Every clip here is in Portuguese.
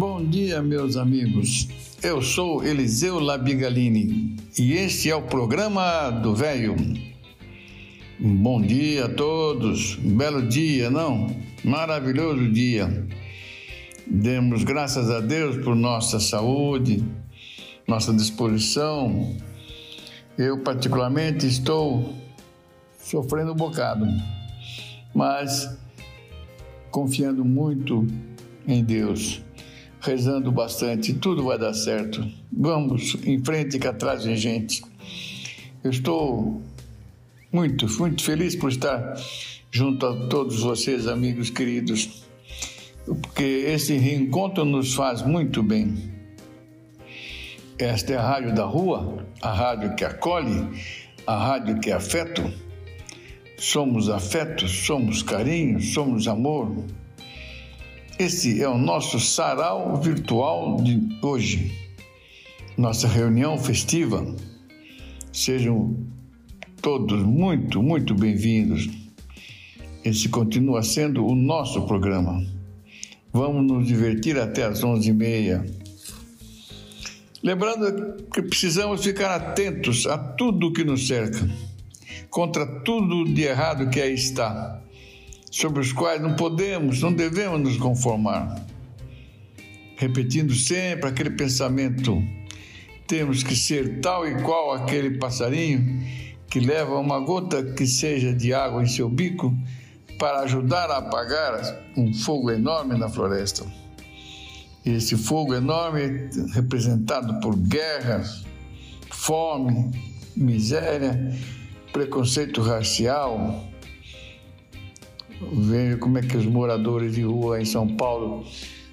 Bom dia, meus amigos. Eu sou Eliseu Labigalini e este é o programa do Velho. Bom dia a todos, belo dia, não? Maravilhoso dia. Demos graças a Deus por nossa saúde, nossa disposição. Eu, particularmente, estou sofrendo um bocado, mas confiando muito em Deus rezando bastante, tudo vai dar certo. Vamos em frente que atrás vem gente. Eu estou muito, muito feliz por estar junto a todos vocês, amigos queridos, porque esse reencontro nos faz muito bem. Esta é a rádio da rua, a rádio que acolhe, a rádio que é afeto. Somos afeto, somos carinho, somos amor, esse é o nosso sarau virtual de hoje, nossa reunião festiva. Sejam todos muito, muito bem-vindos. Esse continua sendo o nosso programa. Vamos nos divertir até às 11h30. Lembrando que precisamos ficar atentos a tudo que nos cerca, contra tudo de errado que aí está sobre os quais não podemos, não devemos nos conformar. Repetindo sempre aquele pensamento: temos que ser tal e qual aquele passarinho que leva uma gota que seja de água em seu bico para ajudar a apagar um fogo enorme na floresta. Esse fogo enorme representado por guerras, fome, miséria, preconceito racial, Veja como é que os moradores de rua em São Paulo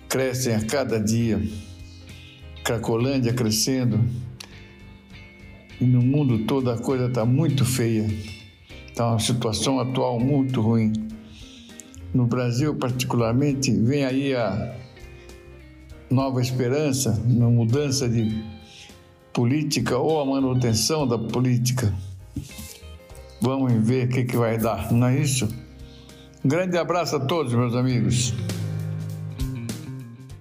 crescem a cada dia. Cracolândia crescendo. E no mundo todo a coisa está muito feia. Está uma situação atual muito ruim. No Brasil, particularmente, vem aí a nova esperança na mudança de política ou a manutenção da política. Vamos ver o que, que vai dar, não é isso? Um grande abraço a todos, meus amigos.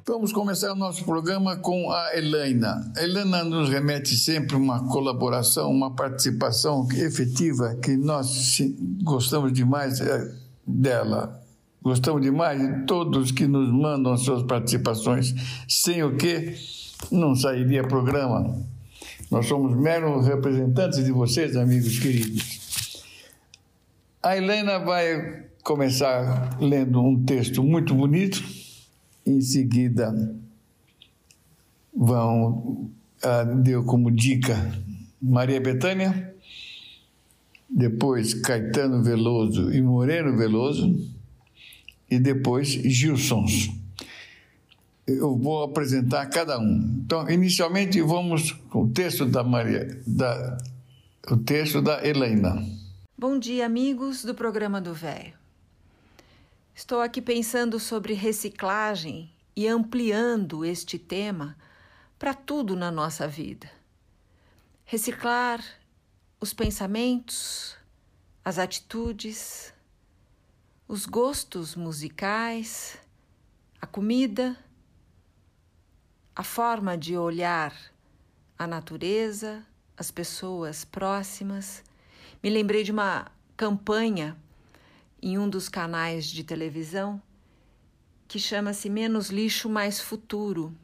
Vamos começar o nosso programa com a Helena. A Helena nos remete sempre uma colaboração, uma participação efetiva que nós gostamos demais é, dela. Gostamos demais de todos que nos mandam as suas participações, sem o que não sairia programa. Nós somos meros representantes de vocês, amigos queridos. A Helena vai começar lendo um texto muito bonito, em seguida vão uh, deu como dica Maria Bethânia, depois Caetano Veloso e Moreno Veloso e depois Gilsons. Eu vou apresentar cada um. Então, inicialmente vamos com o texto da Maria, da, o texto da Helena. Bom dia, amigos do programa do Velho. Estou aqui pensando sobre reciclagem e ampliando este tema para tudo na nossa vida. Reciclar os pensamentos, as atitudes, os gostos musicais, a comida, a forma de olhar a natureza, as pessoas próximas. Me lembrei de uma campanha em um dos canais de televisão que chama-se Menos Lixo Mais Futuro.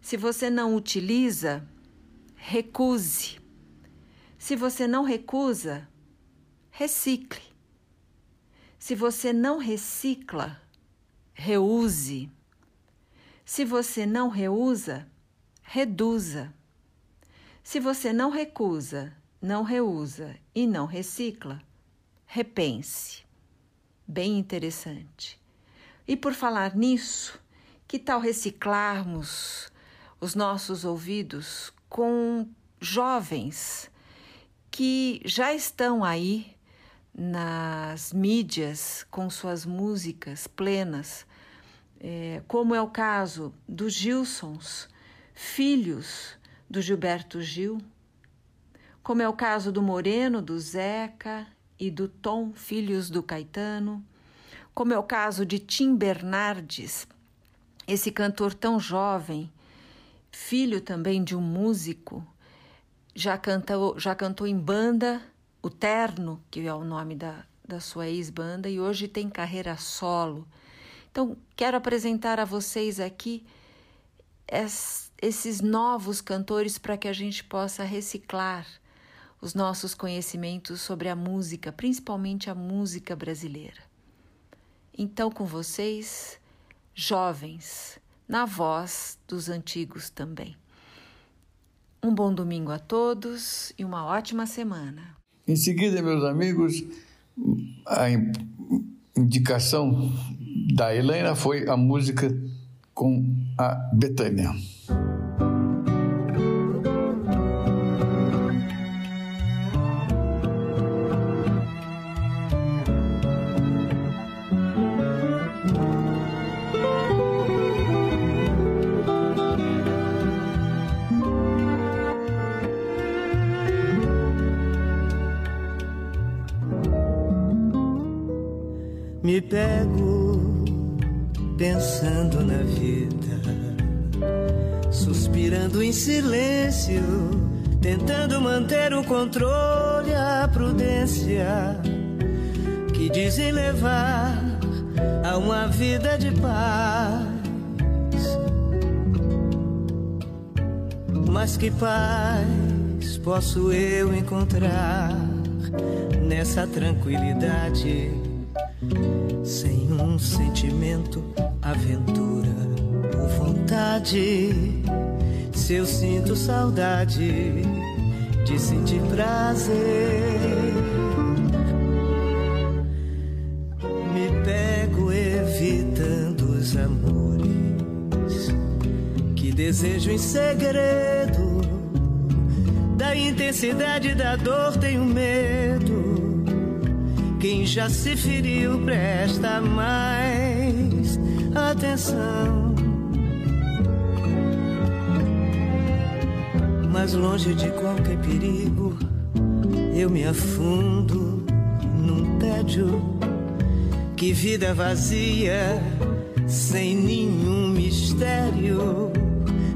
Se você não utiliza, recuse. Se você não recusa, recicle. Se você não recicla, reuse. Se você não reusa, reduza. Se você não recusa, não reusa e não recicla, repense. Bem interessante. E por falar nisso, que tal reciclarmos os nossos ouvidos com jovens que já estão aí nas mídias com suas músicas plenas, é, como é o caso dos Gilsons, filhos do Gilberto Gil, como é o caso do Moreno, do Zeca e do Tom, filhos do Caetano, como é o caso de Tim Bernardes, esse cantor tão jovem, filho também de um músico, já cantou, já cantou em banda, o Terno, que é o nome da, da sua ex-banda, e hoje tem carreira solo. Então, quero apresentar a vocês aqui es, esses novos cantores para que a gente possa reciclar os nossos conhecimentos sobre a música, principalmente a música brasileira. Então, com vocês, jovens, na voz dos antigos também. Um bom domingo a todos e uma ótima semana. Em seguida, meus amigos, a indicação da Helena foi a música com a Betânia. Que paz posso eu encontrar nessa tranquilidade? sem um sentimento, aventura ou vontade. Se eu sinto saudade de sentir prazer, me pego evitando os amores que desejo em segredo. Da intensidade da dor tenho medo quem já se feriu, presta mais atenção. Mas longe de qualquer perigo, eu me afundo num tédio. Que vida vazia, sem nenhum mistério,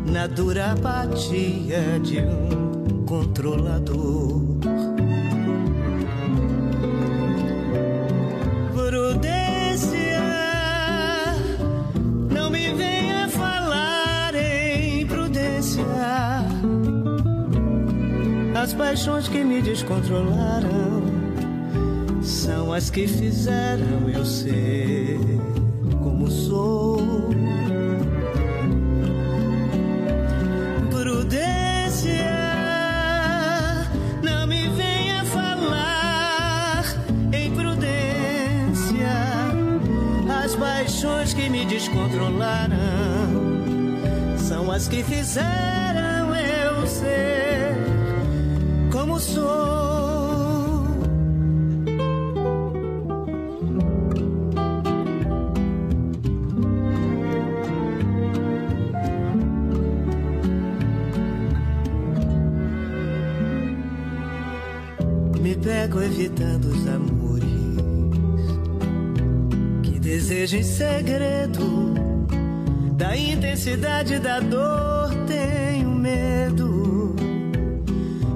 na dura apatia de um controlador. As paixões que me descontrolaram são as que fizeram eu ser como sou. Descontrolaram são as que fizeram eu ser como sou. Me pego evitando os amores desejo em segredo da intensidade da dor. Tenho medo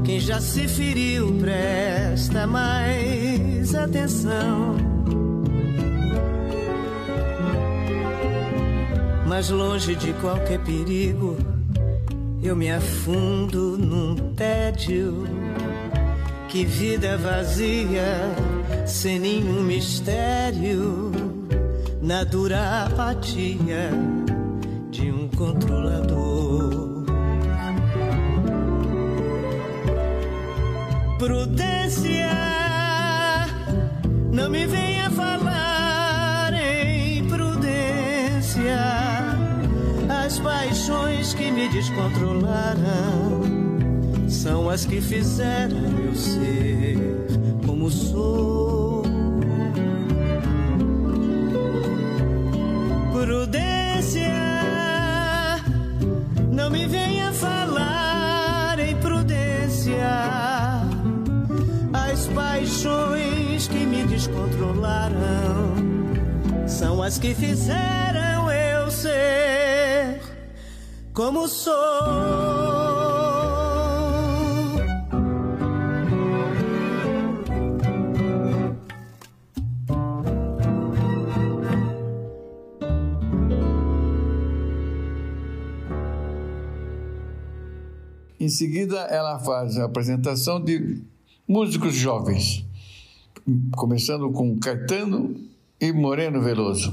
quem já se feriu, presta mais atenção. Mas longe de qualquer perigo, eu me afundo num tédio. Que vida vazia, sem nenhum mistério, na dura apatia de um controlador. Prudência, não me venha falar em prudência. As paixões que me descontrolaram são as que fizeram eu ser como sou. Me venha falar em prudência. As paixões que me descontrolaram são as que fizeram eu ser como sou. Em seguida, ela faz a apresentação de músicos jovens, começando com Caetano e Moreno Veloso.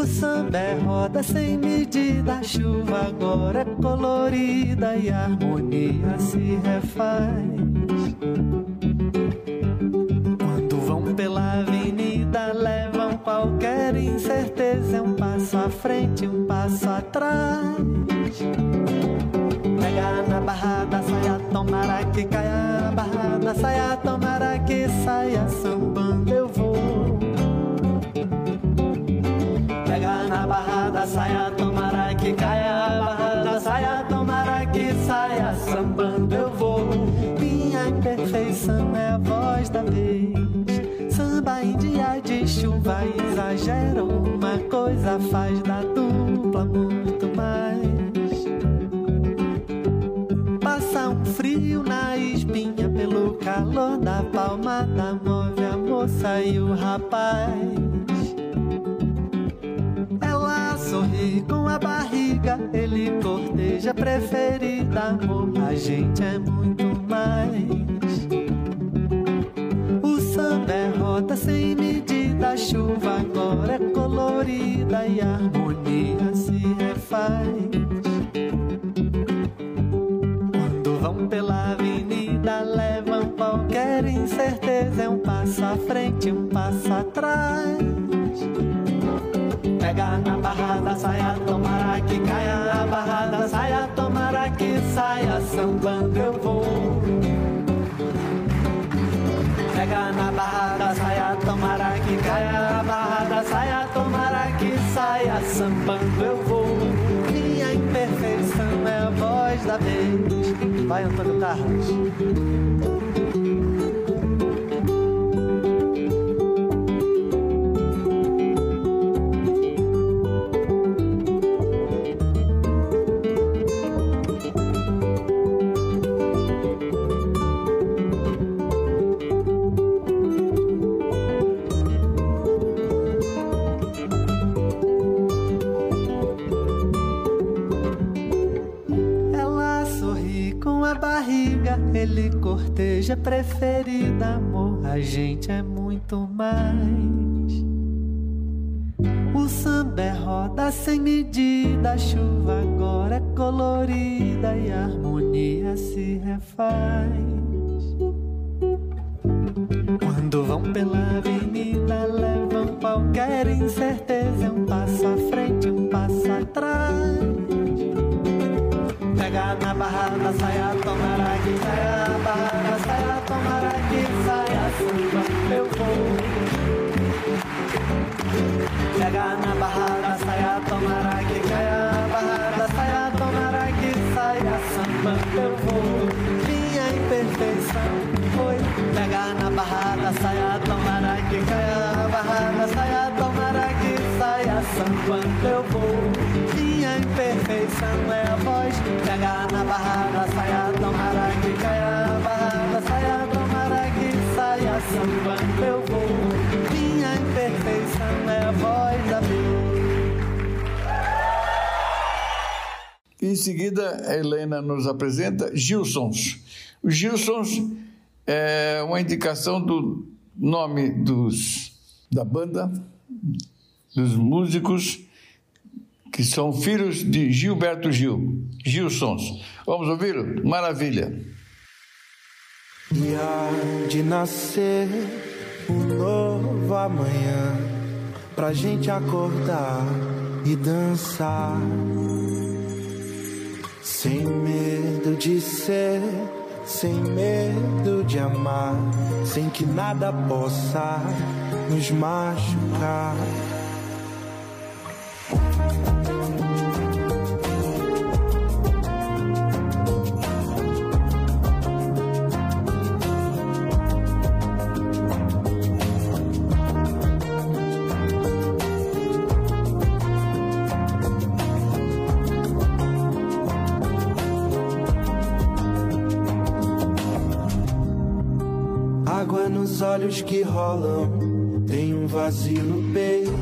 O samba é roda sem medida, a chuva agora é colorida e a harmonia se refaz. Quando vão pela avenida, levam qualquer incerteza, é um passo à frente, um passo atrás. Pega na barra da saia, tomara que caia a barra da saia, tomara que saia sambando eu da saia, tomara que caia a barra da saia, tomara que saia sambando eu vou. Minha imperfeição é a voz da vez. Samba em dia de chuva exagera uma coisa, faz da dupla muito mais. frio na espinha pelo calor da palmada move a moça e o rapaz. Com a barriga, ele corteja preferida, amor. A gente é muito mais. O samba é rota sem medida, a chuva agora é colorida e a harmonia se refaz. pela avenida levam qualquer incerteza. É um passo à frente, um passo atrás. Pega na barra da saia, tomara que caia a barra da saia, tomara que saia, sambando eu vou. Pega na barra da saia, tomara que caia a barra da saia, tomara que saia, sambando eu vou. Minha imperfeição é a voz da vez. Vai, Antônio Carlos. Corteja preferida, amor, a gente é muito mais. O samba é roda sem medida, a chuva agora é colorida e a harmonia se refaz. Quando vão pela avenida, levam qualquer incerteza, é um passo à frente, um passo atrás pega na barra da saia, Em seguida, a Helena nos apresenta Gilsons. Os Gilsons é uma indicação do nome dos, da banda, dos músicos que são filhos de Gilberto Gil, Gilsons. Vamos ouvi-lo? Maravilha. E há de nascer um novo amanhã pra gente acordar e dançar. Sem medo de ser, sem medo de amar, sem que nada possa nos machucar. Olhos que rolam, tem um vazio no peito.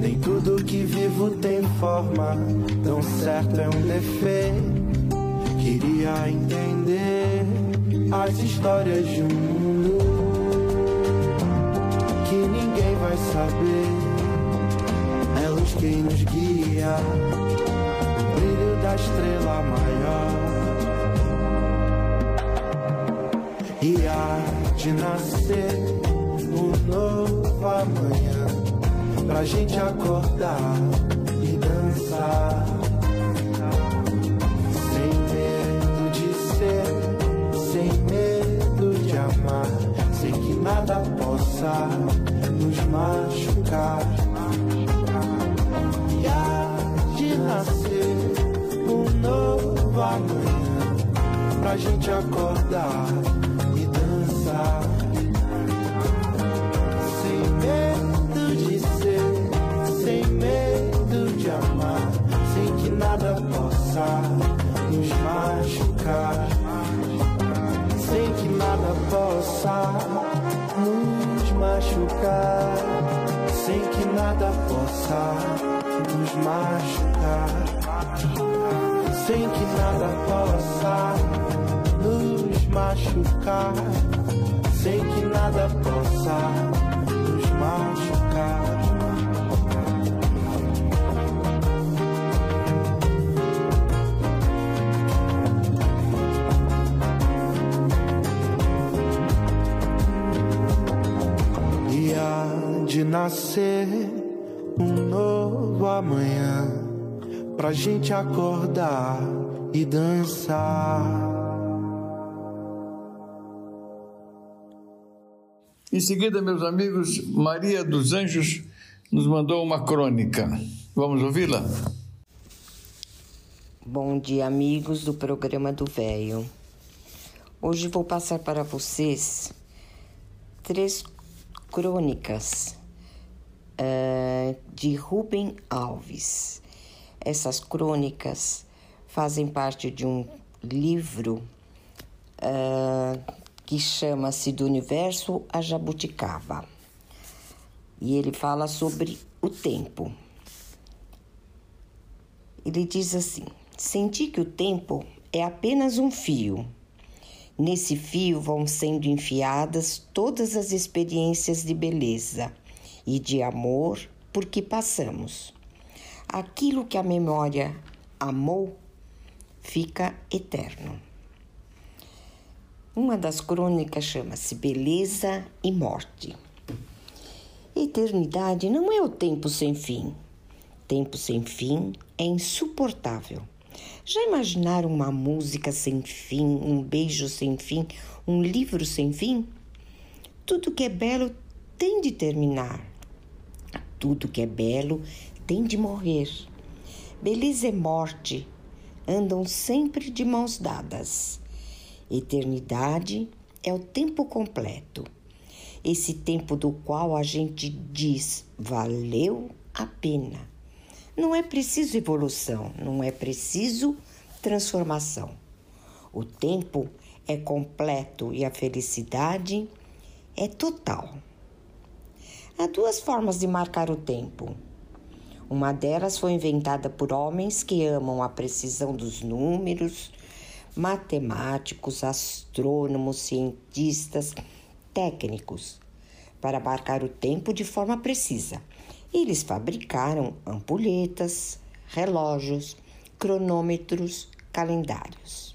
Nem tudo que vivo tem forma, tão certo é um defeito. Queria entender as histórias de um mundo que ninguém vai saber. É luz quem nos guia, o brilho da estrela maior. E há de nascer um novo amanhã pra gente acordar e dançar. Sem medo de ser, sem medo de amar, sem que nada possa nos machucar. E há de nascer um novo amanhã pra gente acordar nada possa nos machucar. Sem que nada possa nos machucar, sem que nada possa nos machucar. De nascer pra gente acordar e dançar. Em seguida, meus amigos, Maria dos Anjos nos mandou uma crônica. Vamos ouvi-la? Bom dia, amigos do programa do Véio. Hoje vou passar para vocês três crônicas uh, de Rubem Alves. Essas crônicas fazem parte de um livro uh, que chama-se Do Universo a Jabuticaba. E ele fala sobre o tempo. Ele diz assim: Senti que o tempo é apenas um fio. Nesse fio vão sendo enfiadas todas as experiências de beleza e de amor por que passamos. Aquilo que a memória amou fica eterno. Uma das crônicas chama-se Beleza e Morte. Eternidade não é o tempo sem fim. Tempo sem fim é insuportável. Já imaginaram uma música sem fim, um beijo sem fim, um livro sem fim? Tudo que é belo tem de terminar. Tudo que é belo tem de morrer. Beleza e morte andam sempre de mãos dadas. Eternidade é o tempo completo. Esse tempo do qual a gente diz valeu a pena. Não é preciso evolução, não é preciso transformação. O tempo é completo e a felicidade é total. Há duas formas de marcar o tempo. Uma delas foi inventada por homens que amam a precisão dos números, matemáticos, astrônomos, cientistas, técnicos, para marcar o tempo de forma precisa. Eles fabricaram ampulhetas, relógios, cronômetros, calendários.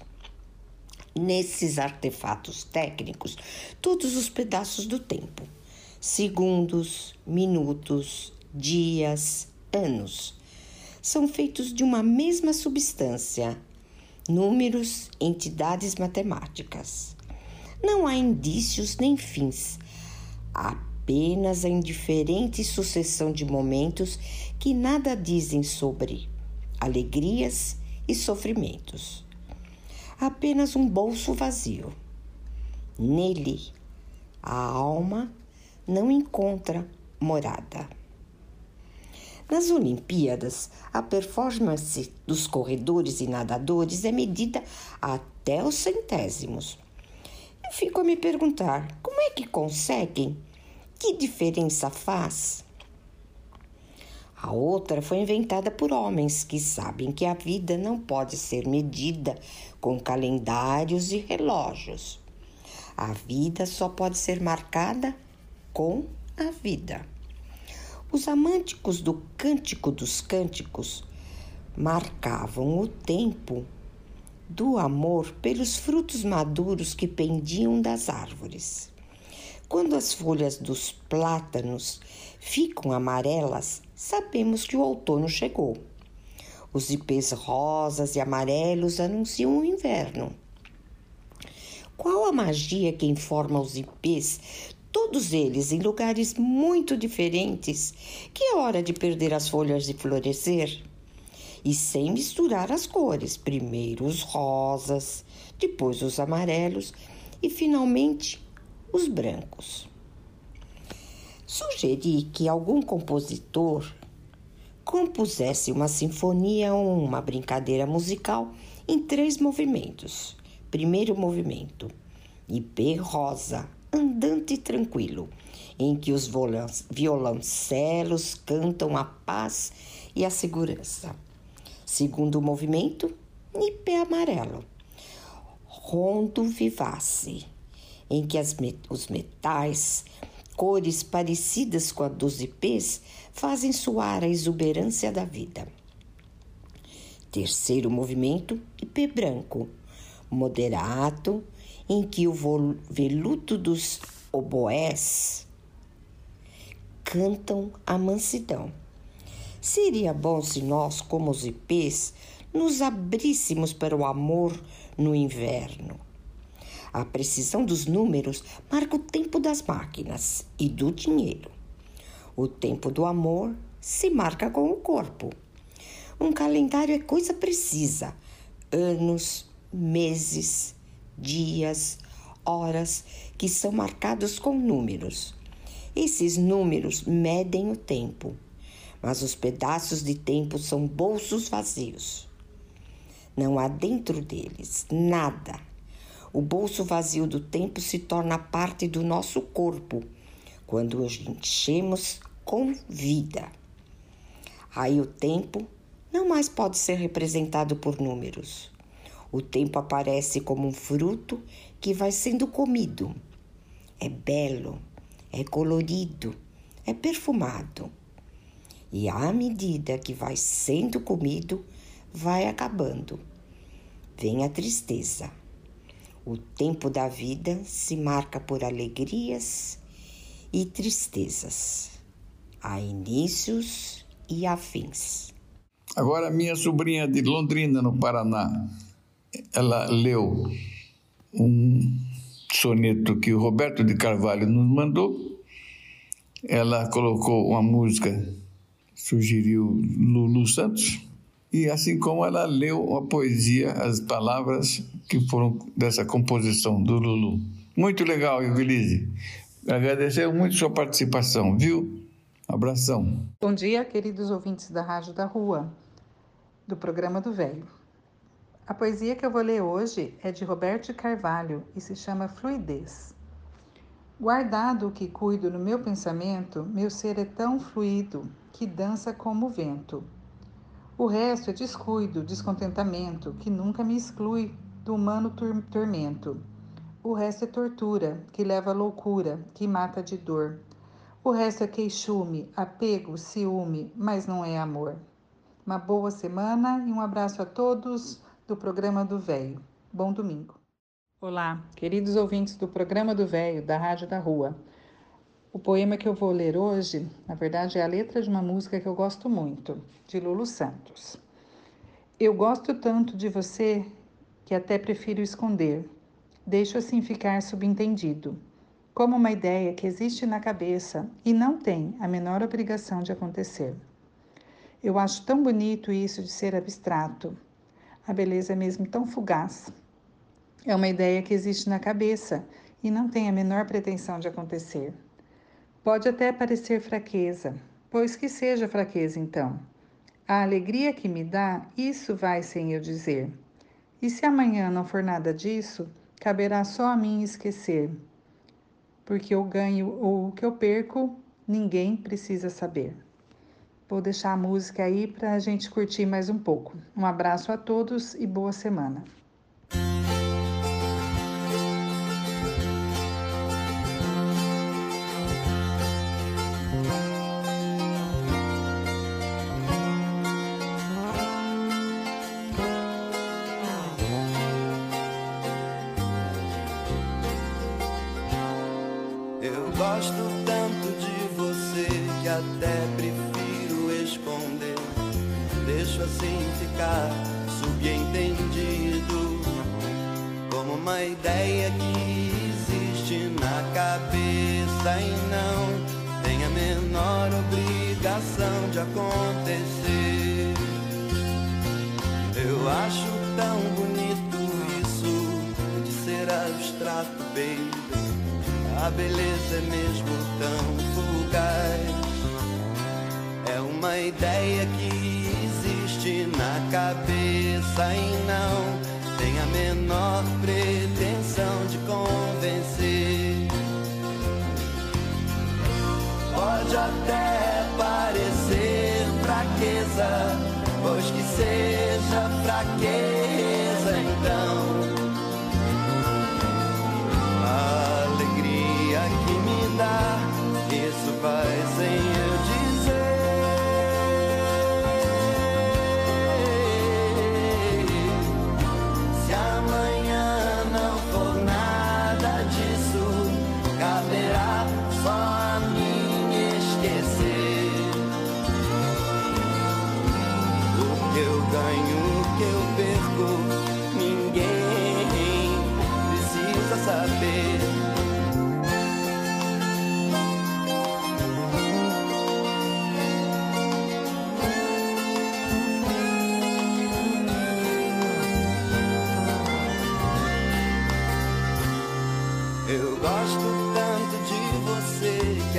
Nesses artefatos técnicos, todos os pedaços do tempo, segundos, minutos, dias, anos, são feitos de uma mesma substância, números, entidades matemáticas. Não há indícios nem fins, apenas a indiferente sucessão de momentos que nada dizem sobre alegrias e sofrimentos. Apenas um bolso vazio. Nele, a alma não encontra morada. Nas Olimpíadas, a performance dos corredores e nadadores é medida até os centésimos. Eu fico a me perguntar: como é que conseguem? Que diferença faz? A outra foi inventada por homens que sabem que a vida não pode ser medida com calendários e relógios. A vida só pode ser marcada com a vida. Os amânticos do Cântico dos Cânticos marcavam o tempo do amor pelos frutos maduros que pendiam das árvores. Quando as folhas dos plátanos ficam amarelas, sabemos que o outono chegou. Os ipês rosas e amarelos anunciam o inverno. Qual a magia que informa os ipês todos eles em lugares muito diferentes, que é hora de perder as folhas e florescer. E sem misturar as cores, primeiro os rosas, depois os amarelos e finalmente os brancos. Sugeri que algum compositor compusesse uma sinfonia ou uma brincadeira musical em três movimentos. Primeiro movimento, IP rosa, andante tranquilo, em que os violoncelos cantam a paz e a segurança. Segundo movimento, nipe amarelo, rondo vivace, em que as, os metais, cores parecidas com a dos ipês, fazem soar a exuberância da vida. Terceiro movimento, ipê branco, moderato, em que o veludo dos oboés cantam a mansidão. Seria bom se nós, como os ipês, nos abríssemos para o amor no inverno. A precisão dos números marca o tempo das máquinas e do dinheiro. O tempo do amor se marca com o corpo. Um calendário é coisa precisa: anos, meses, dias, horas que são marcados com números. Esses números medem o tempo, mas os pedaços de tempo são bolsos vazios. Não há dentro deles nada. O bolso vazio do tempo se torna parte do nosso corpo quando o enchemos com vida. Aí o tempo não mais pode ser representado por números. O tempo aparece como um fruto que vai sendo comido. É belo, é colorido, é perfumado. E à medida que vai sendo comido, vai acabando. Vem a tristeza. O tempo da vida se marca por alegrias e tristezas. Há inícios e há fins. Agora, minha sobrinha de Londrina, no Paraná, ela leu um soneto que o Roberto de Carvalho nos mandou. Ela colocou uma música, sugeriu Lulu Santos, e assim como ela leu a poesia, as palavras que foram dessa composição do Lulu. Muito legal, Ivelise. Agradecer muito sua participação, viu? Abração. Bom dia, queridos ouvintes da Rádio da Rua, do programa do Velho. A poesia que eu vou ler hoje é de Roberto Carvalho e se chama Fluidez. Guardado o que cuido no meu pensamento, meu ser é tão fluido que dança como o vento. O resto é descuido, descontentamento, que nunca me exclui do humano tormento. O resto é tortura, que leva à loucura, que mata de dor. O resto é queixume, apego, ciúme, mas não é amor. Uma boa semana e um abraço a todos do programa do Velho. Bom domingo. Olá, queridos ouvintes do programa do Velho, da Rádio da Rua. O poema que eu vou ler hoje, na verdade, é a letra de uma música que eu gosto muito, de Lulu Santos. Eu gosto tanto de você que até prefiro esconder. Deixo assim ficar subentendido, como uma ideia que existe na cabeça e não tem a menor obrigação de acontecer. Eu acho tão bonito isso de ser abstrato. A beleza é mesmo tão fugaz é uma ideia que existe na cabeça e não tem a menor pretensão de acontecer. Pode até parecer fraqueza, pois que seja fraqueza então. A alegria que me dá, isso vai sem eu dizer. E se amanhã não for nada disso, caberá só a mim esquecer. Porque eu ganho ou o que eu perco, ninguém precisa saber. Vou deixar a música aí para a gente curtir mais um pouco. Um abraço a todos e boa semana.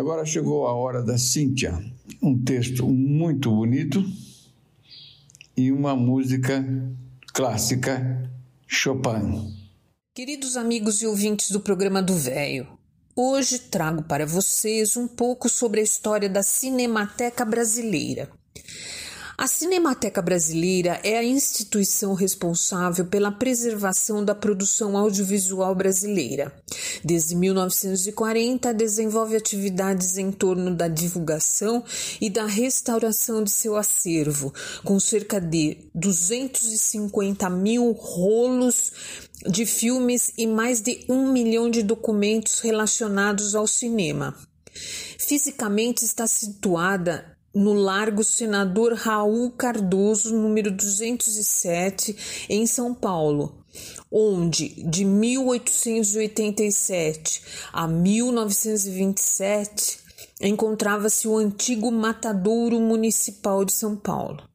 agora chegou a hora da Cíntia. Um texto muito bonito e uma música clássica Chopin. Queridos amigos e ouvintes do programa do Véio, hoje trago para vocês um pouco sobre a história da Cinemateca Brasileira. A Cinemateca Brasileira é a instituição responsável pela preservação da produção audiovisual brasileira. Desde 1940, desenvolve atividades em torno da divulgação e da restauração de seu acervo, com cerca de 250 mil rolos de filmes e mais de um milhão de documentos relacionados ao cinema. Fisicamente está situada no Largo Senador Raul Cardoso, número 207, em São Paulo, onde de 1887 a 1927 encontrava-se o antigo Matadouro Municipal de São Paulo.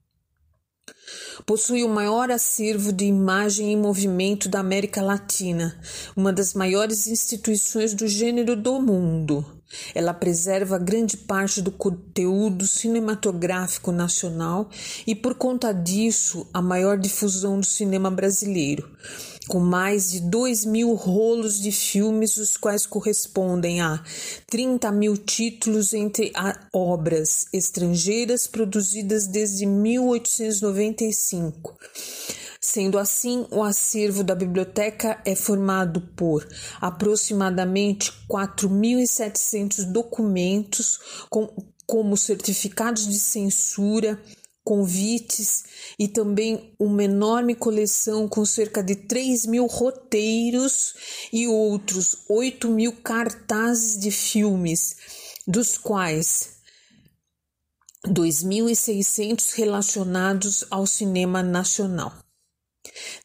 Possui o maior acervo de imagem em movimento da América Latina, uma das maiores instituições do gênero do mundo. Ela preserva grande parte do conteúdo cinematográfico nacional e, por conta disso, a maior difusão do cinema brasileiro, com mais de 2 mil rolos de filmes, os quais correspondem a 30 mil títulos entre obras estrangeiras produzidas desde 1895 Sendo assim, o acervo da biblioteca é formado por aproximadamente 4.700 documentos, com, como certificados de censura, convites e também uma enorme coleção com cerca de 3 mil roteiros e outros 8 mil cartazes de filmes, dos quais 2.600 relacionados ao cinema nacional.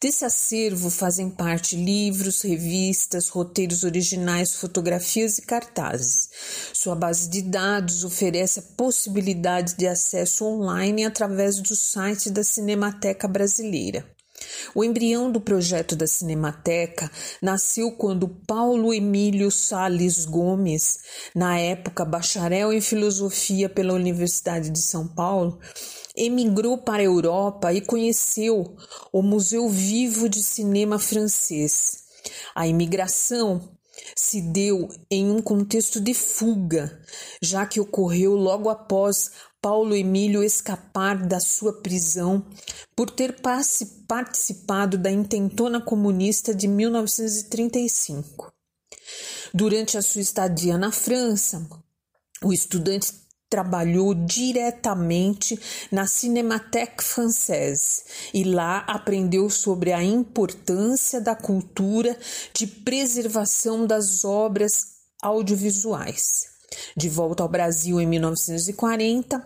Desse acervo fazem parte livros, revistas, roteiros originais, fotografias e cartazes. Sua base de dados oferece a possibilidade de acesso online através do site da Cinemateca Brasileira. O embrião do projeto da Cinemateca nasceu quando Paulo Emílio Sales Gomes, na época bacharel em filosofia pela Universidade de São Paulo, emigrou para a Europa e conheceu o Museu Vivo de Cinema francês. A imigração se deu em um contexto de fuga, já que ocorreu logo após Paulo Emílio escapar da sua prisão por ter participado da intentona comunista de 1935. Durante a sua estadia na França, o estudante trabalhou diretamente na Cinémathèque Française e lá aprendeu sobre a importância da cultura de preservação das obras audiovisuais. De volta ao Brasil em 1940,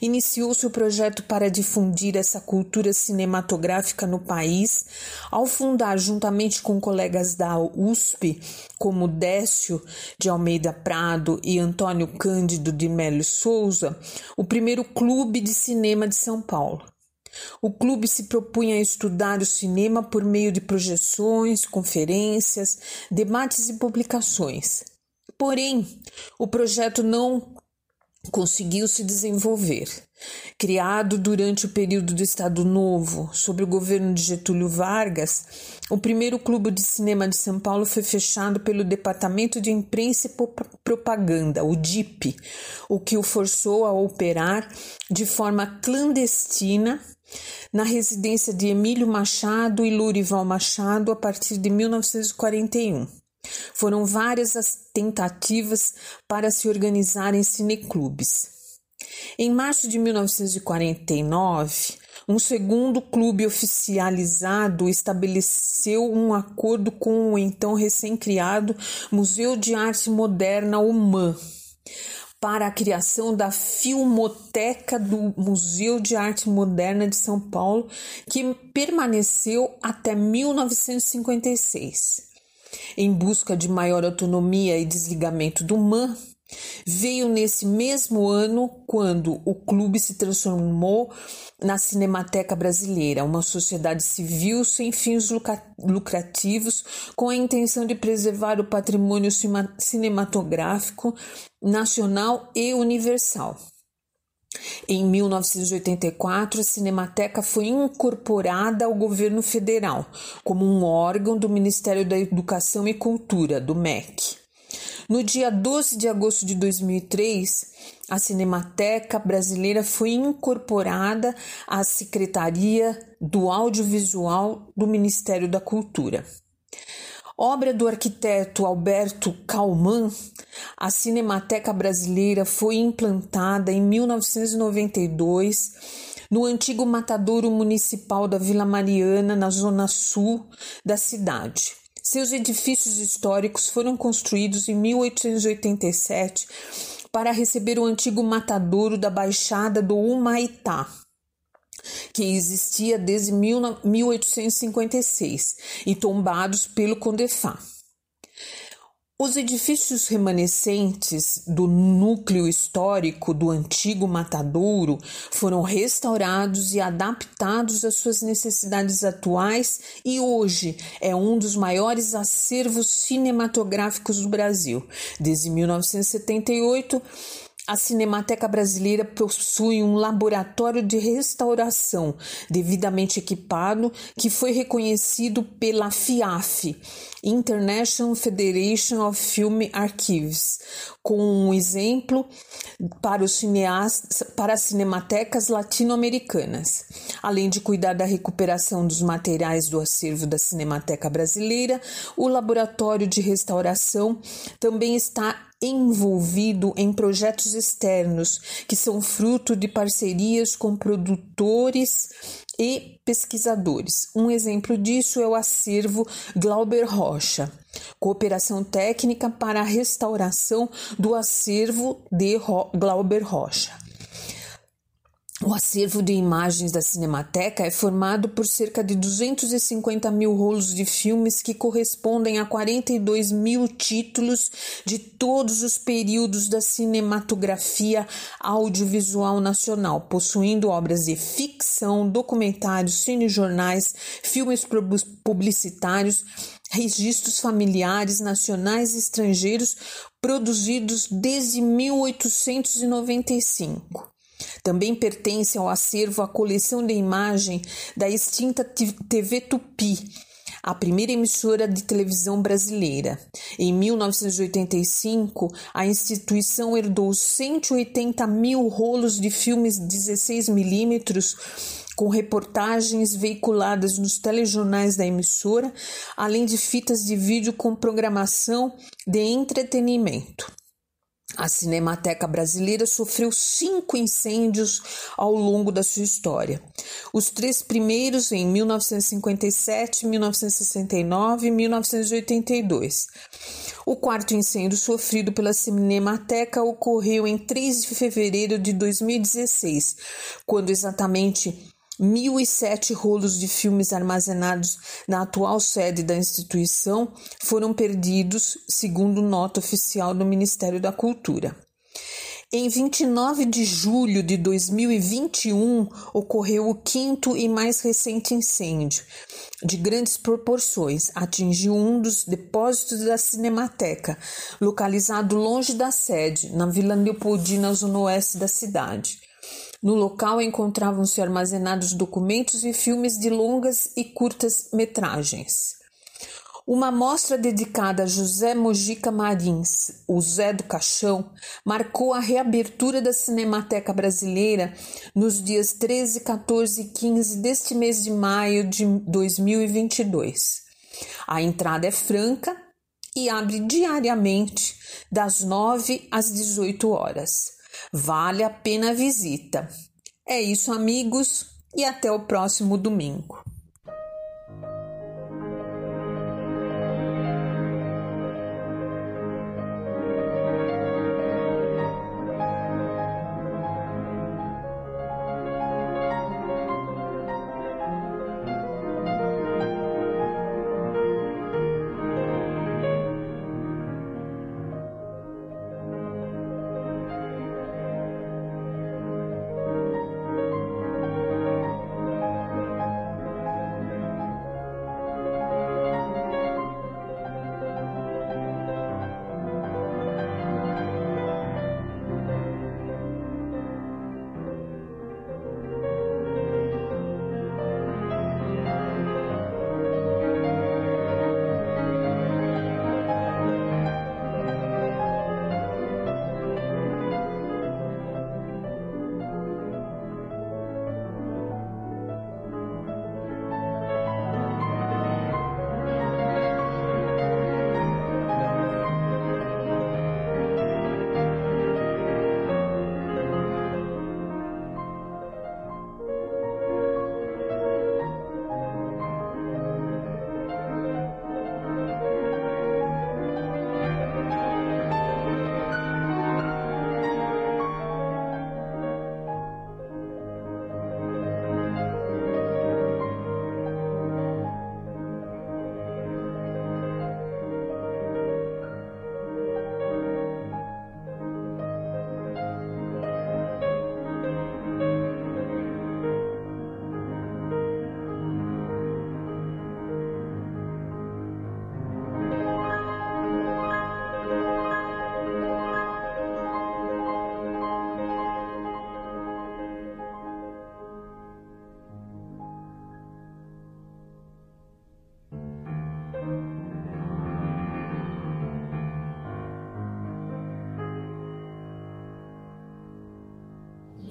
iniciou seu projeto para difundir essa cultura cinematográfica no país, ao fundar, juntamente com colegas da USP, como Décio de Almeida Prado e Antônio Cândido de Melo Souza, o primeiro clube de cinema de São Paulo. O clube se propunha a estudar o cinema por meio de projeções, conferências, debates e publicações. Porém, o projeto não conseguiu se desenvolver. Criado durante o período do Estado Novo, sob o governo de Getúlio Vargas, o primeiro clube de cinema de São Paulo foi fechado pelo Departamento de Imprensa e Propaganda, o DIP, o que o forçou a operar de forma clandestina na residência de Emílio Machado e Lurival Machado a partir de 1941. Foram várias as tentativas para se organizar em cineclubes. Em março de 1949, um segundo clube oficializado estabeleceu um acordo com o então recém-criado Museu de Arte Moderna UMAN para a criação da Filmoteca do Museu de Arte Moderna de São Paulo, que permaneceu até 1956. Em busca de maior autonomia e desligamento do MAN, Veio nesse mesmo ano quando o clube se transformou na Cinemateca Brasileira, uma sociedade civil sem fins lucrativos, com a intenção de preservar o patrimônio cinematográfico nacional e universal. Em 1984, a Cinemateca foi incorporada ao governo federal como um órgão do Ministério da Educação e Cultura, do MEC. No dia 12 de agosto de 2003, a Cinemateca Brasileira foi incorporada à Secretaria do Audiovisual do Ministério da Cultura. Obra do arquiteto Alberto Calman, a Cinemateca Brasileira foi implantada em 1992 no antigo matadouro municipal da Vila Mariana, na zona sul da cidade. Seus edifícios históricos foram construídos em 1887 para receber o antigo matadouro da Baixada do Humaitá, que existia desde 1856 e tombados pelo Condefá. Os edifícios remanescentes do núcleo histórico do antigo matadouro foram restaurados e adaptados às suas necessidades atuais e hoje é um dos maiores acervos cinematográficos do Brasil. Desde 1978, a Cinemateca Brasileira possui um laboratório de restauração devidamente equipado que foi reconhecido pela FIAF, International Federation of Film Archives, com um exemplo para os cineastas, para as cinematecas latino-americanas. Além de cuidar da recuperação dos materiais do acervo da Cinemateca Brasileira, o laboratório de restauração também está envolvido em projetos externos que são fruto de parcerias com produtores e pesquisadores. Um exemplo disso é o acervo Glauber Rocha, cooperação técnica para a restauração do acervo de Glauber Rocha. O acervo de imagens da Cinemateca é formado por cerca de 250 mil rolos de filmes que correspondem a 42 mil títulos de todos os períodos da cinematografia audiovisual nacional, possuindo obras de ficção, documentários, cinejornais, filmes publicitários, registros familiares nacionais e estrangeiros produzidos desde 1895. Também pertence ao acervo a coleção de imagem da extinta TV Tupi, a primeira emissora de televisão brasileira. Em 1985, a instituição herdou 180 mil rolos de filmes 16 milímetros com reportagens veiculadas nos telejornais da emissora, além de fitas de vídeo com programação de entretenimento. A Cinemateca Brasileira sofreu cinco incêndios ao longo da sua história. Os três primeiros em 1957, 1969 e 1982. O quarto incêndio sofrido pela Cinemateca ocorreu em 3 de fevereiro de 2016, quando exatamente 1.007 rolos de filmes armazenados na atual sede da instituição foram perdidos, segundo nota oficial do Ministério da Cultura. Em 29 de julho de 2021, ocorreu o quinto e mais recente incêndio, de grandes proporções, atingiu um dos depósitos da Cinemateca, localizado longe da sede, na Vila Leopoldina, zona oeste da cidade. No local encontravam-se armazenados documentos e filmes de longas e curtas metragens. Uma mostra dedicada a José Mojica Marins, o Zé do Caixão, marcou a reabertura da Cinemateca Brasileira nos dias 13, 14 e 15 deste mês de maio de 2022. A entrada é franca e abre diariamente das 9 às 18 horas. Vale a pena a visita. É isso, amigos, e até o próximo domingo.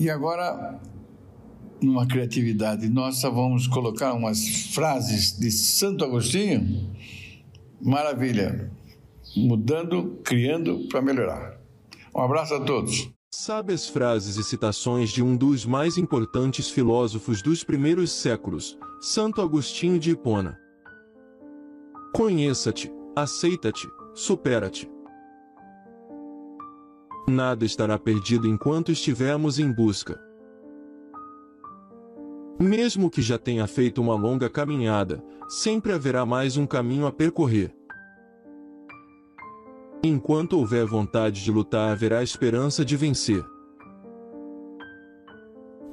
E agora, numa criatividade nossa, vamos colocar umas frases de Santo Agostinho. Maravilha! Mudando, criando para melhorar. Um abraço a todos. Sabe as frases e citações de um dos mais importantes filósofos dos primeiros séculos, Santo Agostinho de Hipona. Conheça-te, aceita-te, supera-te. Nada estará perdido enquanto estivermos em busca. Mesmo que já tenha feito uma longa caminhada, sempre haverá mais um caminho a percorrer. Enquanto houver vontade de lutar, haverá esperança de vencer.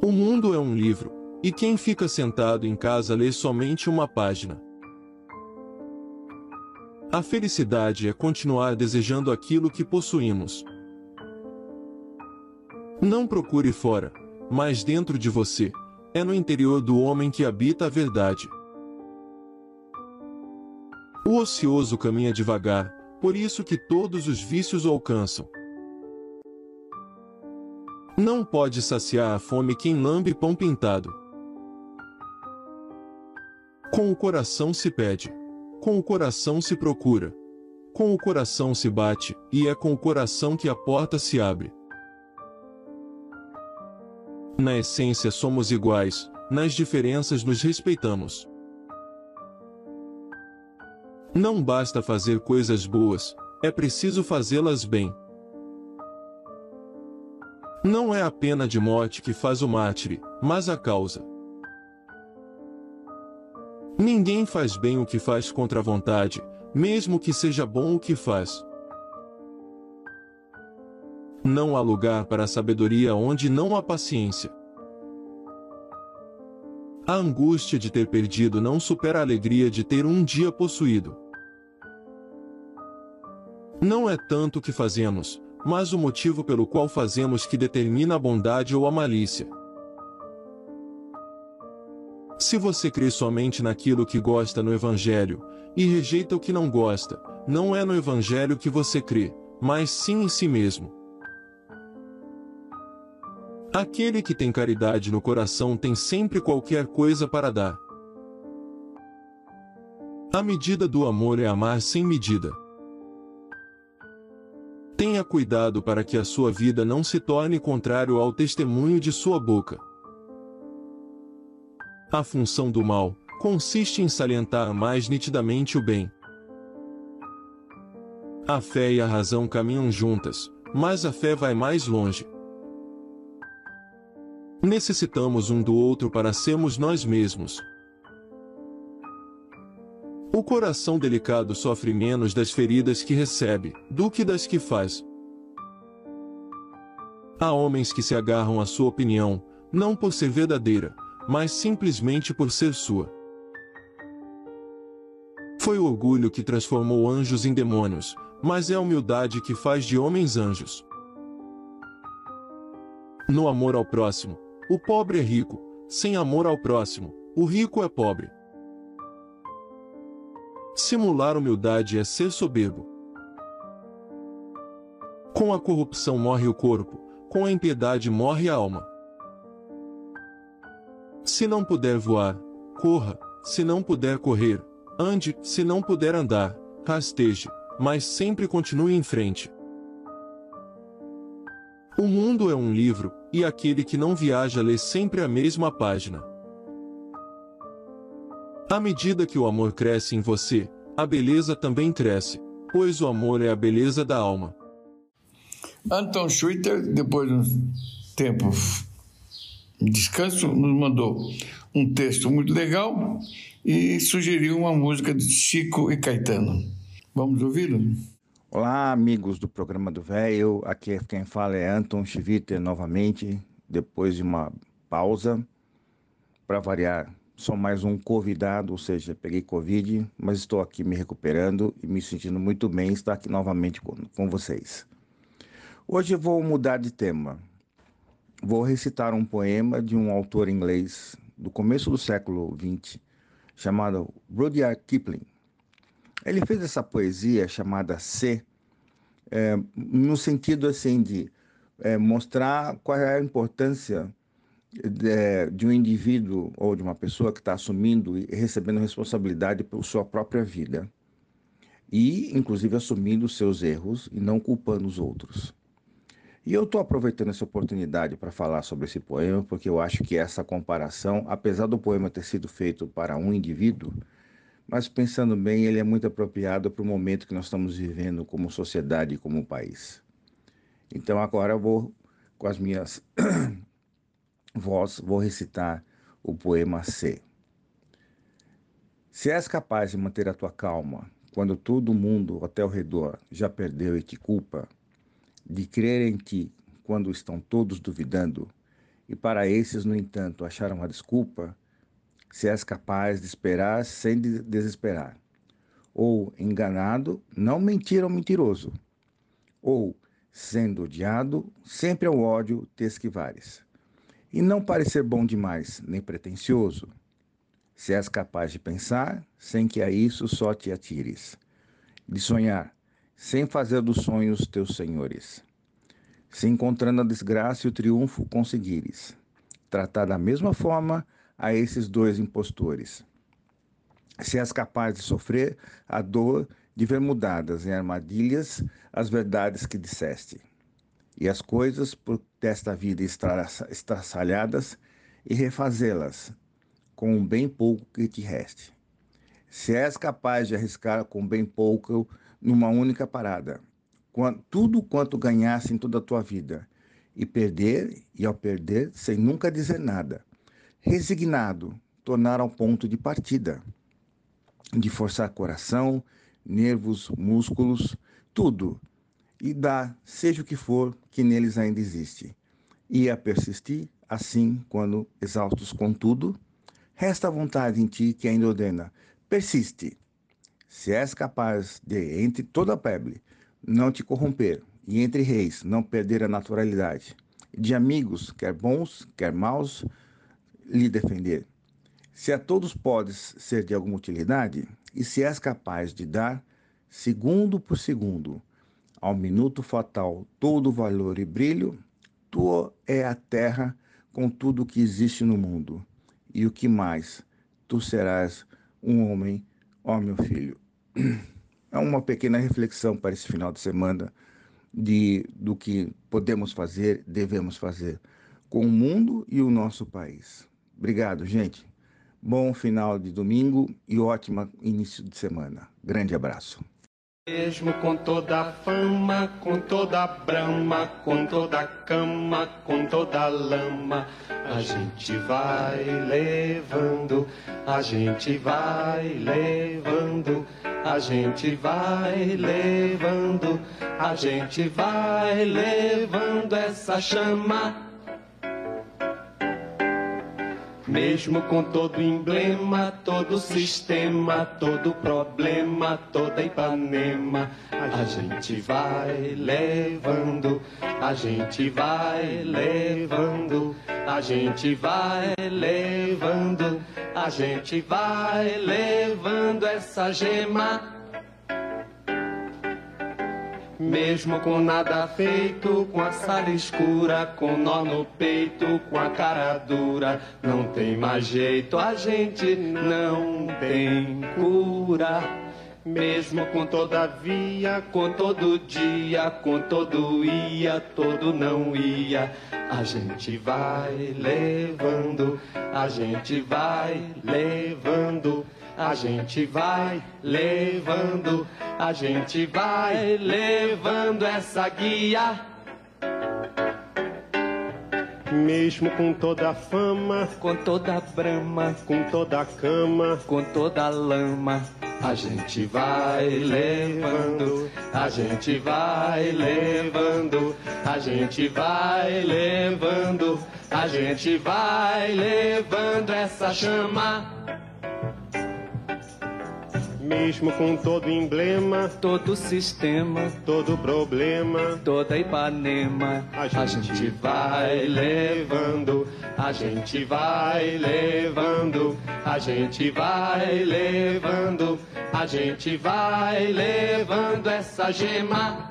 O mundo é um livro, e quem fica sentado em casa lê somente uma página. A felicidade é continuar desejando aquilo que possuímos. Não procure fora, mas dentro de você. É no interior do homem que habita a verdade. O ocioso caminha devagar, por isso que todos os vícios o alcançam. Não pode saciar a fome quem lambe pão pintado. Com o coração se pede, com o coração se procura, com o coração se bate, e é com o coração que a porta se abre. Na essência somos iguais, nas diferenças nos respeitamos. Não basta fazer coisas boas, é preciso fazê-las bem. Não é a pena de morte que faz o mártir, mas a causa. Ninguém faz bem o que faz contra a vontade, mesmo que seja bom o que faz. Não há lugar para a sabedoria onde não há paciência. A angústia de ter perdido não supera a alegria de ter um dia possuído. Não é tanto o que fazemos, mas o motivo pelo qual fazemos que determina a bondade ou a malícia. Se você crê somente naquilo que gosta no Evangelho, e rejeita o que não gosta, não é no Evangelho que você crê, mas sim em si mesmo. Aquele que tem caridade no coração tem sempre qualquer coisa para dar. A medida do amor é amar sem medida. Tenha cuidado para que a sua vida não se torne contrário ao testemunho de sua boca. A função do mal consiste em salientar mais nitidamente o bem. A fé e a razão caminham juntas, mas a fé vai mais longe. Necessitamos um do outro para sermos nós mesmos. O coração delicado sofre menos das feridas que recebe do que das que faz. Há homens que se agarram à sua opinião, não por ser verdadeira, mas simplesmente por ser sua. Foi o orgulho que transformou anjos em demônios, mas é a humildade que faz de homens anjos. No amor ao próximo, o pobre é rico, sem amor ao próximo, o rico é pobre. Simular humildade é ser soberbo. Com a corrupção morre o corpo, com a impiedade morre a alma. Se não puder voar, corra, se não puder correr, ande, se não puder andar, rasteje, mas sempre continue em frente. O mundo é um livro, e aquele que não viaja lê sempre a mesma página. À medida que o amor cresce em você, a beleza também cresce, pois o amor é a beleza da alma. Anton Schwitter, depois de um tempo de descanso, nos mandou um texto muito legal e sugeriu uma música de Chico e Caetano. Vamos ouvi-lo? Olá, amigos do programa do Velho. Aqui quem fala é Anton Schwitter novamente, depois de uma pausa. Para variar, sou mais um convidado, ou seja, peguei Covid, mas estou aqui me recuperando e me sentindo muito bem estar aqui novamente com, com vocês. Hoje vou mudar de tema. Vou recitar um poema de um autor inglês do começo do século XX, chamado Rudyard Kipling. Ele fez essa poesia chamada C, é, no sentido assim de é, mostrar qual é a importância de, de, um indivíduo ou de uma pessoa que está assumindo e recebendo responsabilidade por sua própria vida. E, inclusive, assumindo seus erros e não culpando os outros. E eu estou aproveitando essa oportunidade para falar sobre esse poema, porque eu acho que essa comparação, apesar do poema ter sido feito para um indivíduo, mas pensando bem, ele é muito apropriado para o momento que nós estamos vivendo como sociedade e como país. Então agora eu vou, com as minhas vozes, vou recitar o poema C. Se és capaz de manter a tua calma quando todo mundo até ao redor já perdeu e te culpa, de crer em ti quando estão todos duvidando, e para esses, no entanto, achar uma desculpa, se és capaz de esperar sem desesperar, ou enganado, não mentir ao mentiroso, ou sendo odiado, sempre ao ódio te esquivares, e não parecer bom demais, nem pretensioso, se és capaz de pensar sem que a isso só te atires, de sonhar sem fazer dos sonhos teus senhores. Se encontrando a desgraça e o triunfo conseguires, tratar da mesma forma a esses dois impostores. Se és capaz de sofrer a dor de ver mudadas em armadilhas as verdades que disseste, e as coisas por desta vida estraçalhadas, e refazê-las com um bem pouco que te reste. Se és capaz de arriscar com bem pouco numa única parada, tudo quanto ganhasse em toda a tua vida, e perder, e ao perder, sem nunca dizer nada, resignado, tornar ao ponto de partida, de forçar coração, nervos, músculos, tudo, e dar, seja o que for, que neles ainda existe. E a persistir, assim, quando exaustos com tudo, resta a vontade em ti que ainda ordena, persiste, se és capaz de, entre toda a pebre, não te corromper, e entre reis, não perder a naturalidade, de amigos, quer bons, quer maus, lhe defender. Se a todos podes ser de alguma utilidade, e se és capaz de dar, segundo por segundo, ao minuto fatal todo valor e brilho, tua é a terra com tudo o que existe no mundo. E o que mais? Tu serás um homem, ó meu filho é uma pequena reflexão para esse final de semana de do que podemos fazer, devemos fazer com o mundo e o nosso país. Obrigado, gente. Bom final de domingo e ótimo início de semana. Grande abraço. Mesmo com toda a fama, com toda a brama, com toda a cama, com toda a lama, a gente vai levando, a gente vai levando, a gente vai levando, a gente vai levando essa chama mesmo com todo emblema, todo sistema, todo problema, toda Ipanema, a gente vai levando, a gente vai levando, a gente vai levando, a gente vai levando essa gema mesmo com nada feito, com a sala escura, com nó no peito, com a cara dura, não tem mais jeito, a gente não tem cura. Mesmo com todavia, com todo dia, com todo ia, todo não ia, a gente vai levando, a gente vai levando a gente vai levando, a gente vai levando essa guia. Mesmo com toda a fama, com toda a brama, com toda a cama, com toda a lama, a gente vai levando, a gente vai levando, a gente vai levando, a gente vai levando essa chama mesmo com todo emblema, todo sistema, todo problema, toda Ipanema, a gente, a gente vai levando, a gente vai levando, a gente vai levando, a gente vai levando essa gema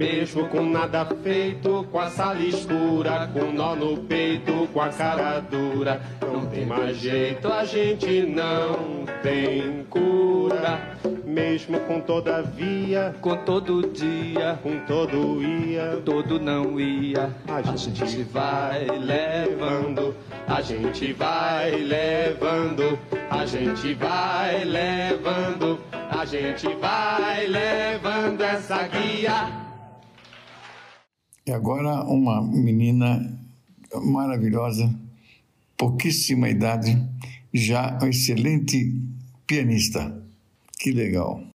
Mesmo com nada feito, com a sala escura, com nó no peito, com a cara dura. Não tem mais jeito, a gente não tem cura. Mesmo com todavia, com todo dia, com todo ia, todo não ia. A gente, a gente vai levando, a gente vai levando, a gente vai levando, a gente vai levando essa guia. E agora uma menina maravilhosa, pouquíssima idade, já um excelente pianista. Que legal.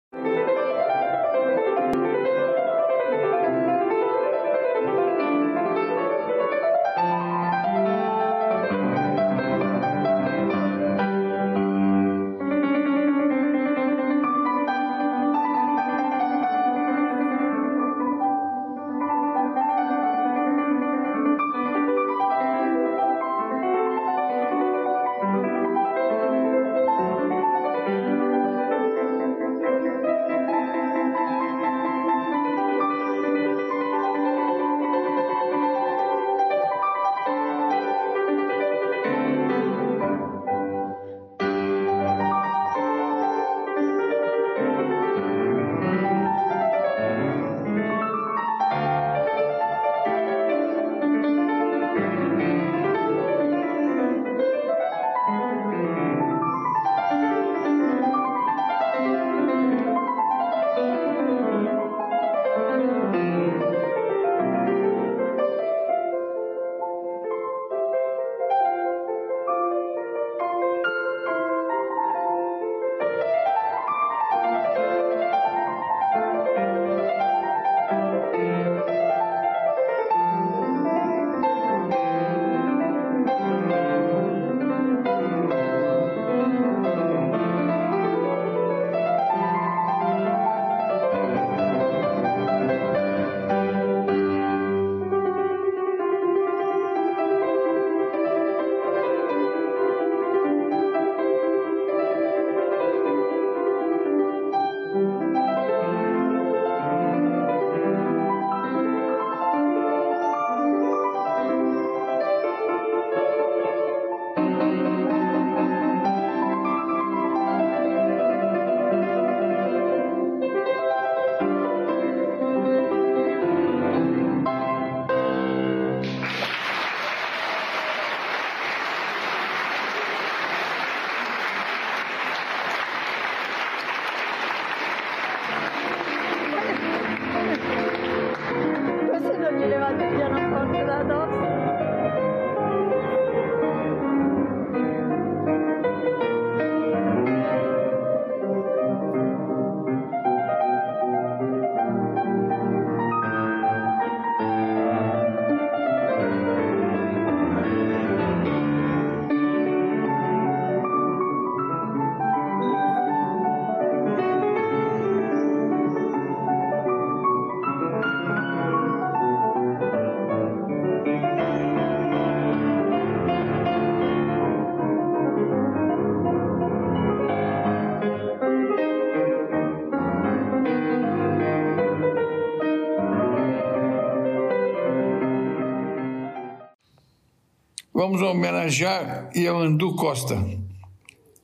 Vamos homenagear Iamandu Costa.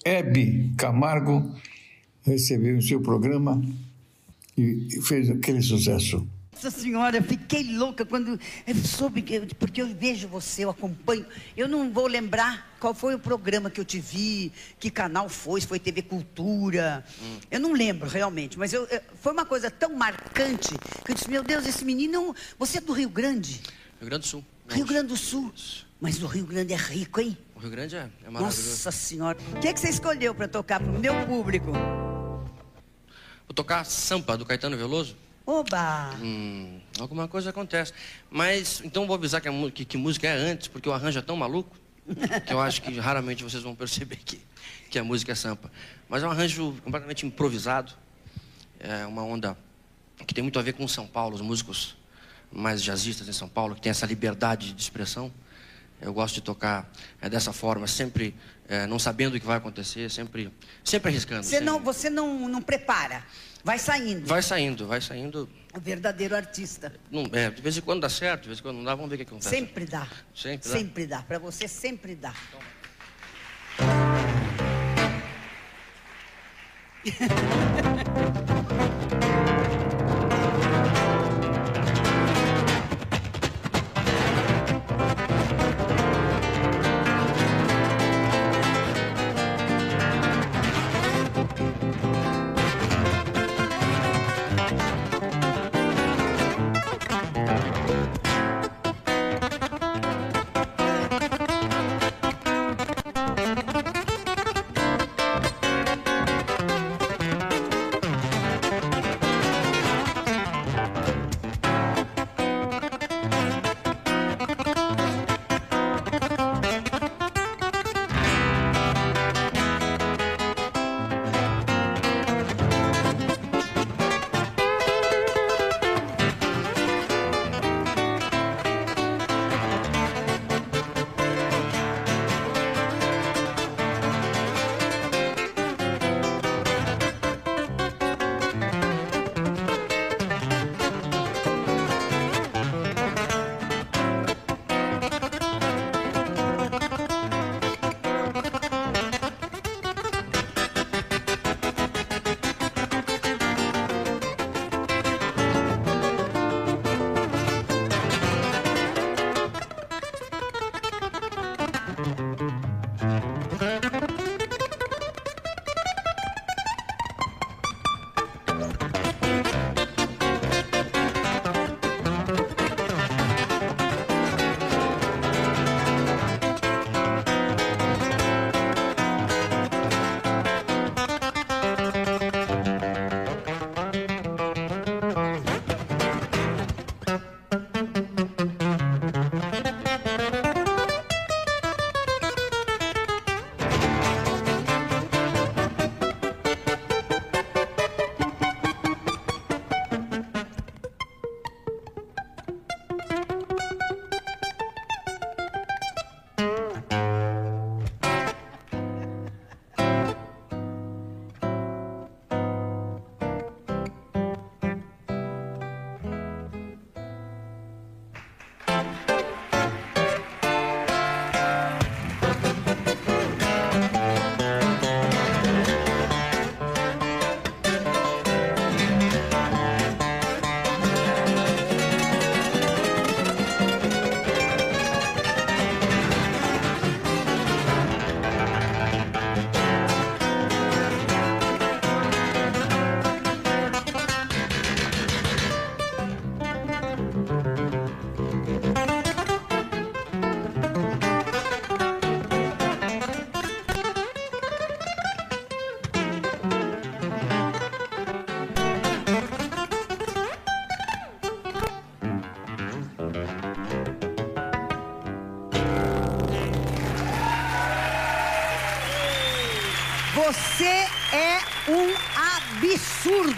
Hebe Camargo recebeu o seu programa e fez aquele sucesso. Nossa Senhora, eu fiquei louca quando eu soube, que, porque eu vejo você, eu acompanho. Eu não vou lembrar qual foi o programa que eu te vi, que canal foi, se foi TV Cultura. Hum. Eu não lembro realmente, mas eu, eu, foi uma coisa tão marcante que eu disse: Meu Deus, esse menino, você é do Rio Grande? Rio Grande do Sul. Rio Grande do Sul. Mas o Rio Grande é rico, hein? O Rio Grande é, é maravilhoso. Nossa Senhora. O que, é que você escolheu para tocar para o meu público? Vou tocar Sampa, do Caetano Veloso. Oba! Hum, alguma coisa acontece. Mas, então vou avisar que, a, que, que música é antes, porque o arranjo é tão maluco, que eu acho que raramente vocês vão perceber que, que a música é Sampa. Mas é um arranjo completamente improvisado. É uma onda que tem muito a ver com São Paulo, os músicos mais jazzistas em São Paulo, que tem essa liberdade de expressão. Eu gosto de tocar é, dessa forma, sempre é, não sabendo o que vai acontecer, sempre, sempre arriscando. Você, não, você não, não prepara, vai saindo. Vai saindo, vai saindo. O verdadeiro artista. Não, é, de vez em quando dá certo, de vez em quando não dá, vamos ver o que acontece. Sempre dá. Sempre dá. Sempre dá. Para você sempre dá.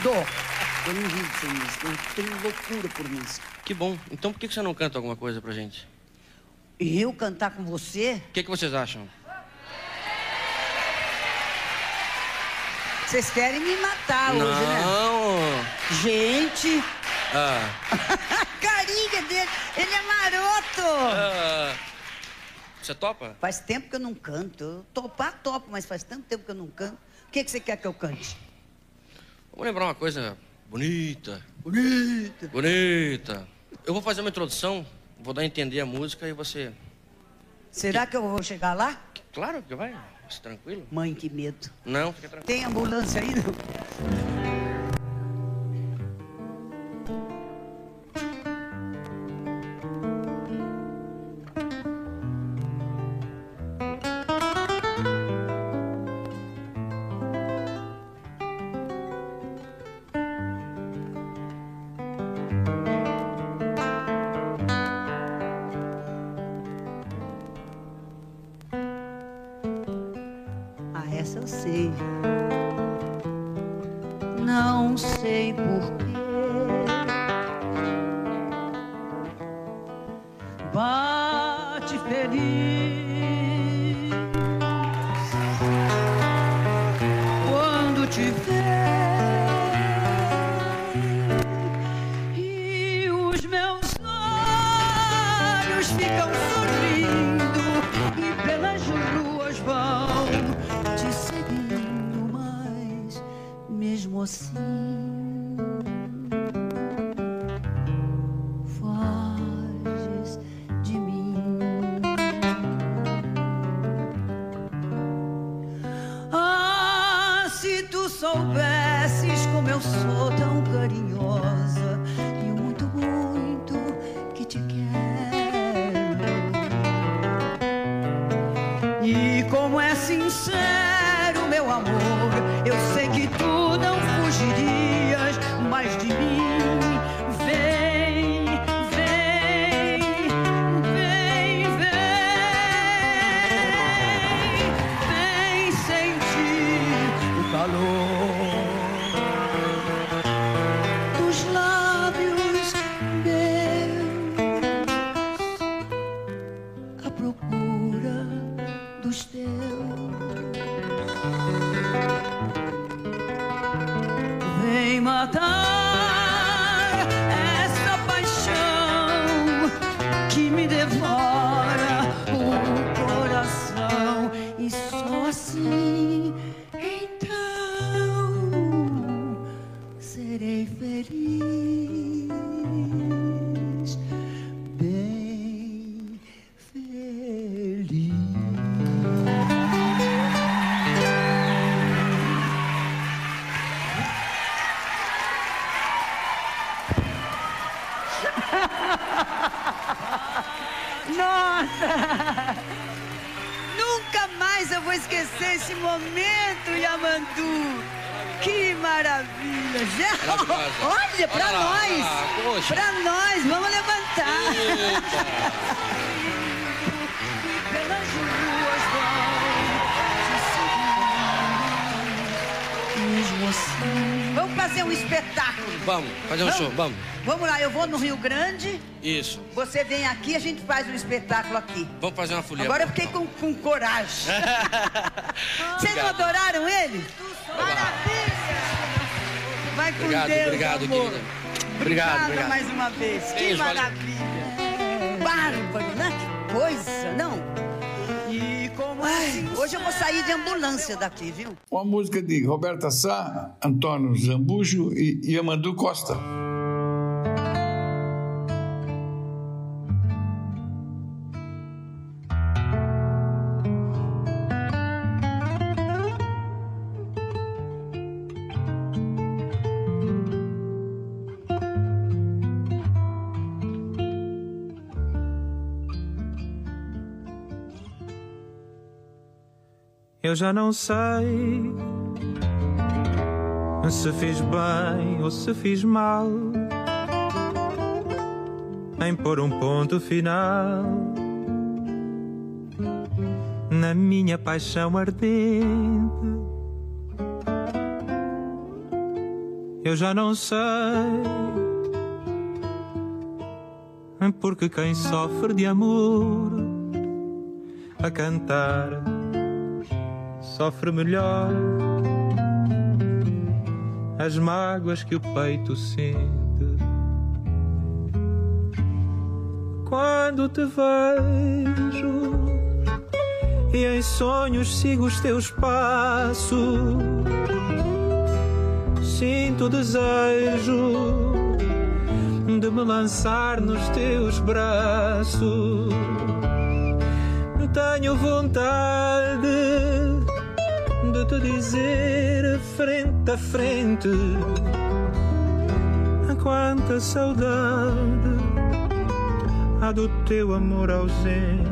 Eu não vivo sem música, eu tenho loucura por música. Que bom. Então por que você não canta alguma coisa pra gente? Eu cantar com você? O que, que vocês acham? Vocês querem me matar não. hoje, né? Não. Gente. Ah. A carinha dele, ele é maroto. Ah. Você topa? Faz tempo que eu não canto. Eu topar, topo, mas faz tanto tempo que eu não canto. O que, que você quer que eu cante? Vamos lembrar uma coisa bonita. Bonita. Bonita. Eu vou fazer uma introdução, vou dar a entender a música e você. Será que eu vou chegar lá? Claro que vai. Tranquilo. Mãe, que medo. Não, fica tranquilo. Tem ambulância aí, não? Isso. você vem aqui, a gente faz um espetáculo aqui. Vamos fazer uma folia. Agora eu fiquei com, com coragem. Vocês não adoraram ele? Maravilha! Vai com Obrigado, Deus, obrigado, amor. querida. Obrigado, Obrigada obrigado. mais uma vez. Que Beijo, valeu. maravilha. Bárbaro, né? Que coisa, não? E como Ai, hoje eu vou sair de ambulância daqui, viu? Uma música de Roberta Sá, Antônio Zambujo e Yamandu Costa. Eu já não sei se fiz bem ou se fiz mal em pôr um ponto final na minha paixão ardente. Eu já não sei porque quem sofre de amor a cantar sofre melhor as mágoas que o peito sente. Quando te vejo e em sonhos sigo os teus passos, sinto o desejo de me lançar nos teus braços. Tenho vontade te dizer frente a frente quanta saudade há do teu amor ausente.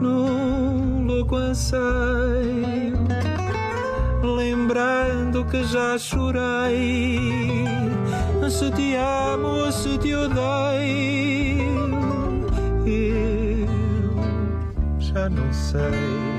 Num louco anseio, lembrando que já chorei. Se te amo se te odeio, eu já não sei.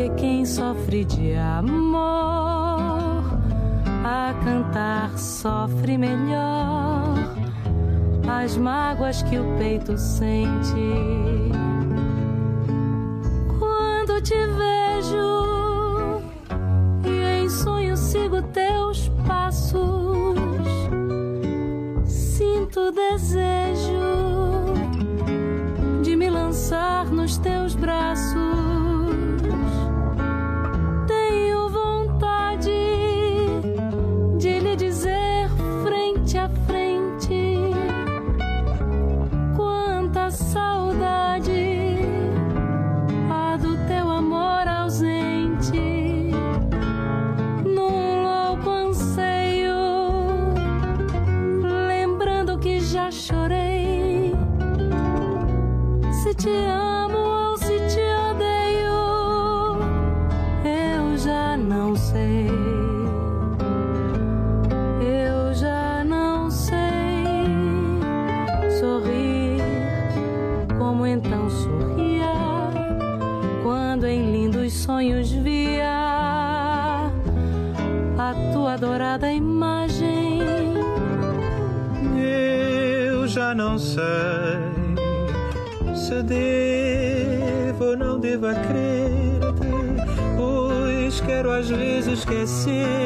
que quem sofre de amor a cantar sofre melhor as mágoas que o peito sente. esquecer.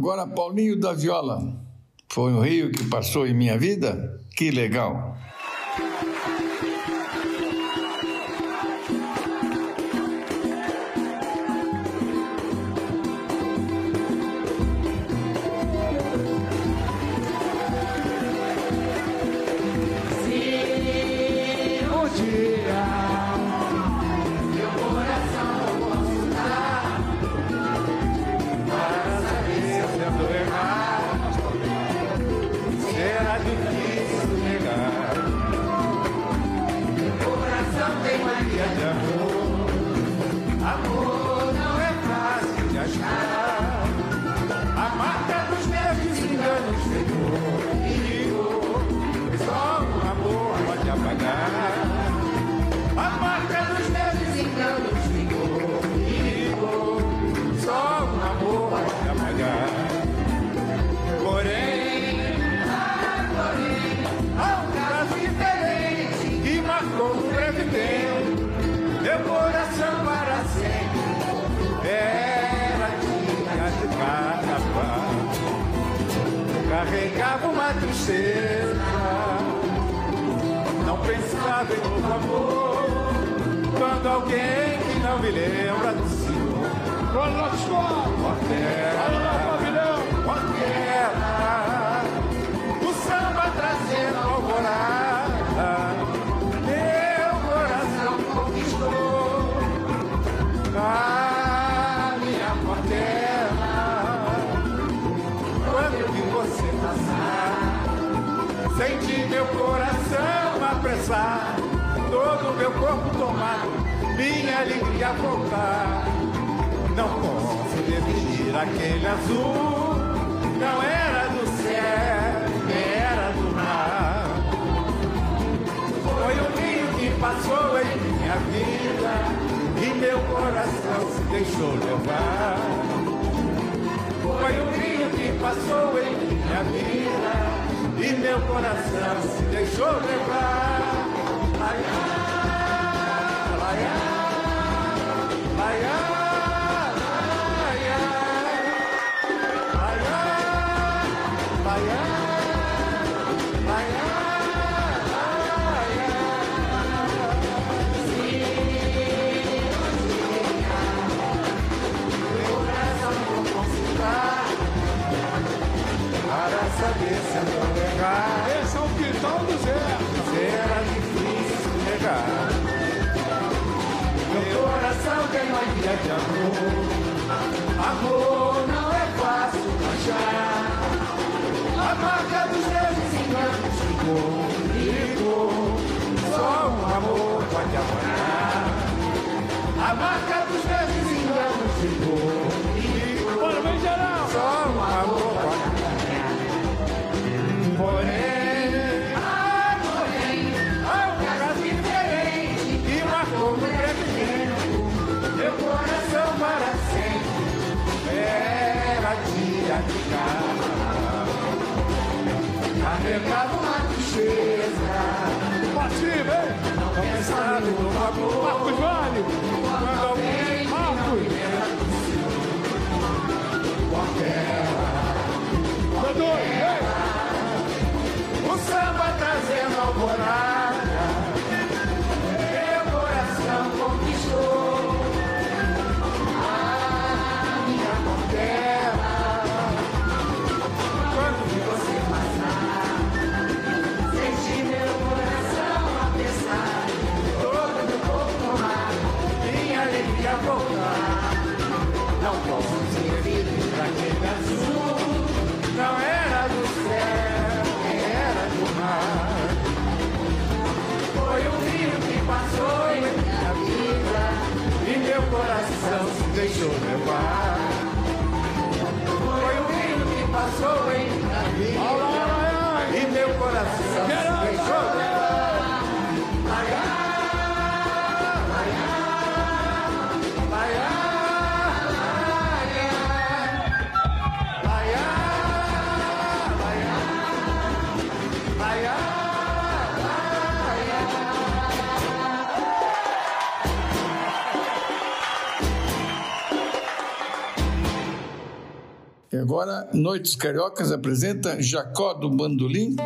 Agora, Paulinho da Viola. Foi um rio que passou em minha vida? Que legal! carregava uma tristeza. Não pensava em outro amor, quando alguém que não me lembra do Senhor todo meu corpo tomar, minha alegria voltar. Não posso definir aquele azul, não era do céu, era do mar. Foi o rio que passou em minha vida e meu coração se deixou levar. Foi o rio que passou em minha vida e meu coração se Agora, Noites Cariocas apresenta Jacó do Bandolim.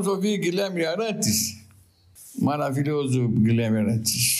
Vamos ouvir Guilherme Arantes. Maravilhoso Guilherme Arantes.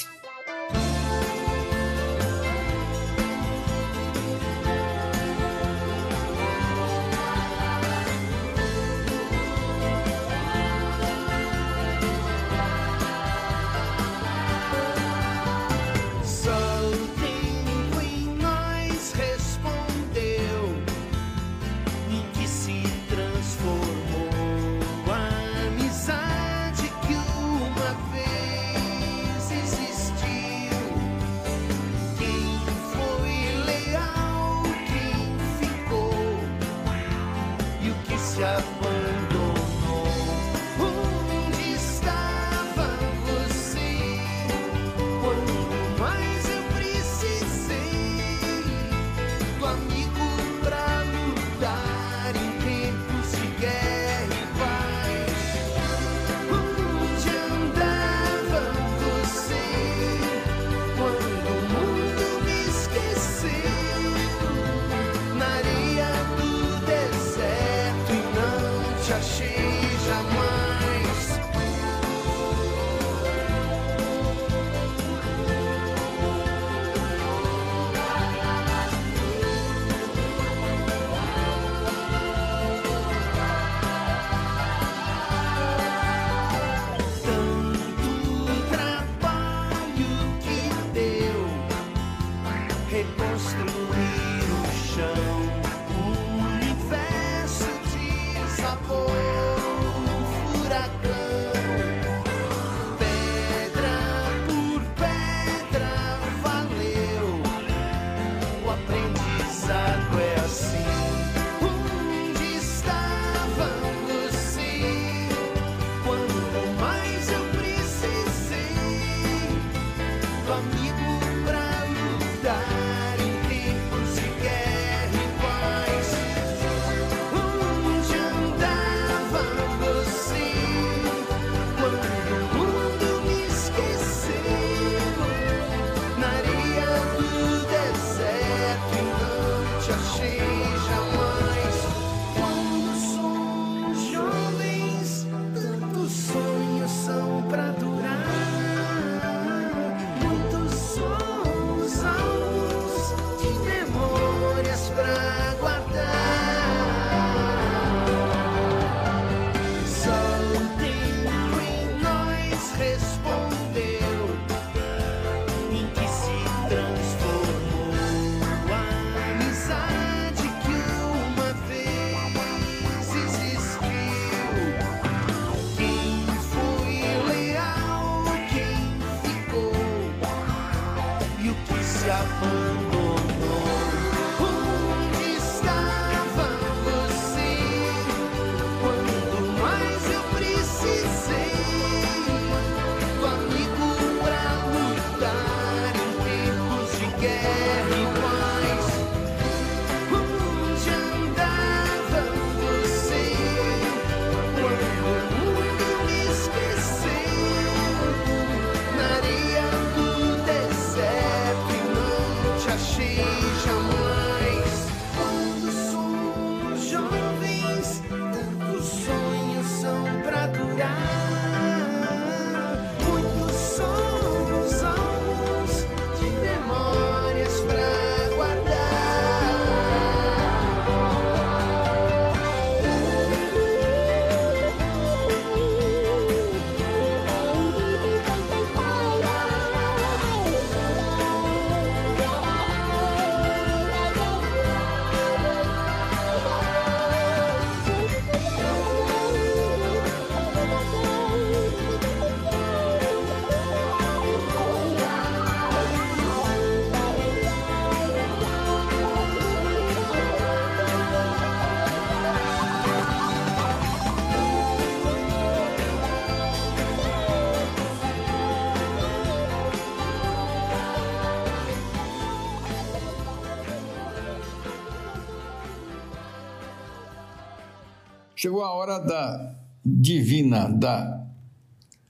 Chegou a hora da divina, da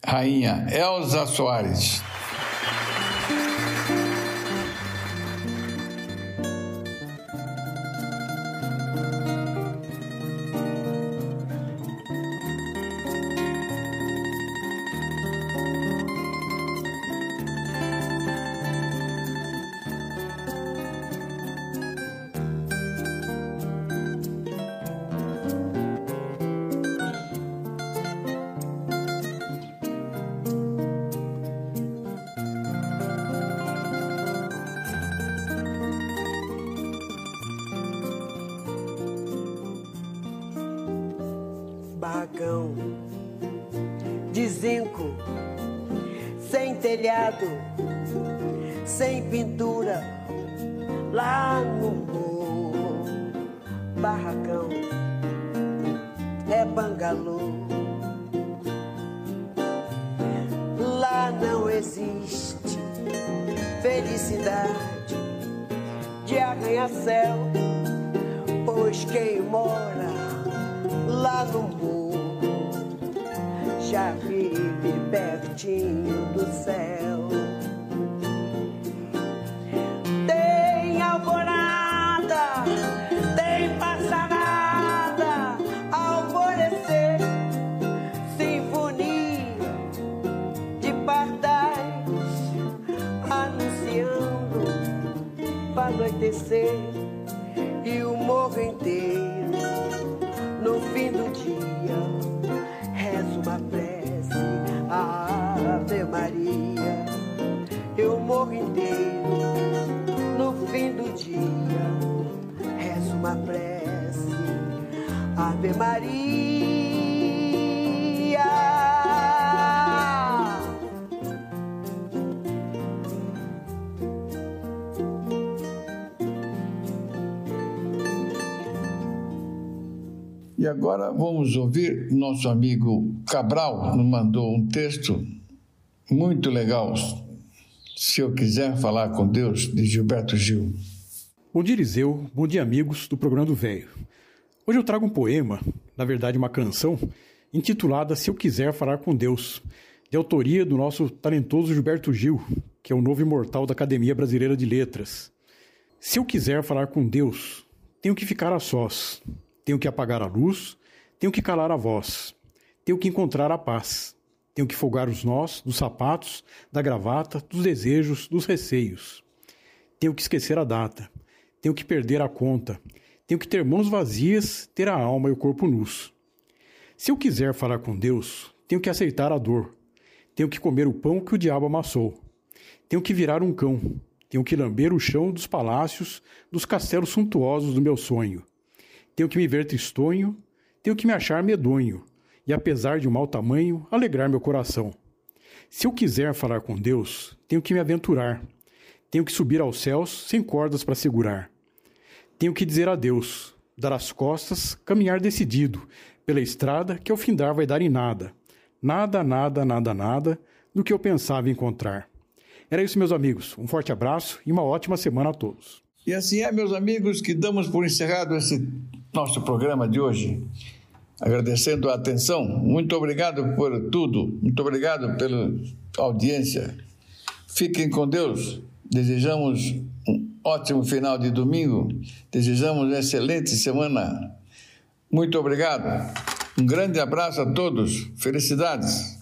rainha Elza Soares. Lá já vive pertinho do céu. Ave Maria E agora vamos ouvir nosso amigo Cabral, nos mandou um texto muito legal. Se eu quiser falar com Deus, de Gilberto Gil. Bom dia, Eliseu. Bom dia, amigos do programa do Velho. Hoje eu trago um poema, na verdade uma canção, intitulada Se Eu Quiser Falar com Deus, de autoria do nosso talentoso Gilberto Gil, que é o novo imortal da Academia Brasileira de Letras. Se eu quiser falar com Deus, tenho que ficar a sós, tenho que apagar a luz, tenho que calar a voz, tenho que encontrar a paz, tenho que folgar os nós dos sapatos, da gravata, dos desejos, dos receios. Tenho que esquecer a data, tenho que perder a conta, tenho que ter mãos vazias, ter a alma e o corpo nus. Se eu quiser falar com Deus, tenho que aceitar a dor, tenho que comer o pão que o diabo amassou, tenho que virar um cão, tenho que lamber o chão dos palácios, dos castelos suntuosos do meu sonho. Tenho que me ver tristonho, tenho que me achar medonho, e apesar de um mau tamanho, alegrar meu coração. Se eu quiser falar com Deus, tenho que me aventurar. Tenho que subir aos céus sem cordas para segurar. Tenho que dizer adeus, dar as costas, caminhar decidido pela estrada que ao findar vai dar em nada. Nada, nada, nada, nada do que eu pensava encontrar. Era isso, meus amigos. Um forte abraço e uma ótima semana a todos. E assim é, meus amigos, que damos por encerrado esse nosso programa de hoje. Agradecendo a atenção. Muito obrigado por tudo. Muito obrigado pela audiência. Fiquem com Deus. Desejamos ótimo final de domingo. Desejamos uma excelente semana. Muito obrigado. Um grande abraço a todos. Felicidades.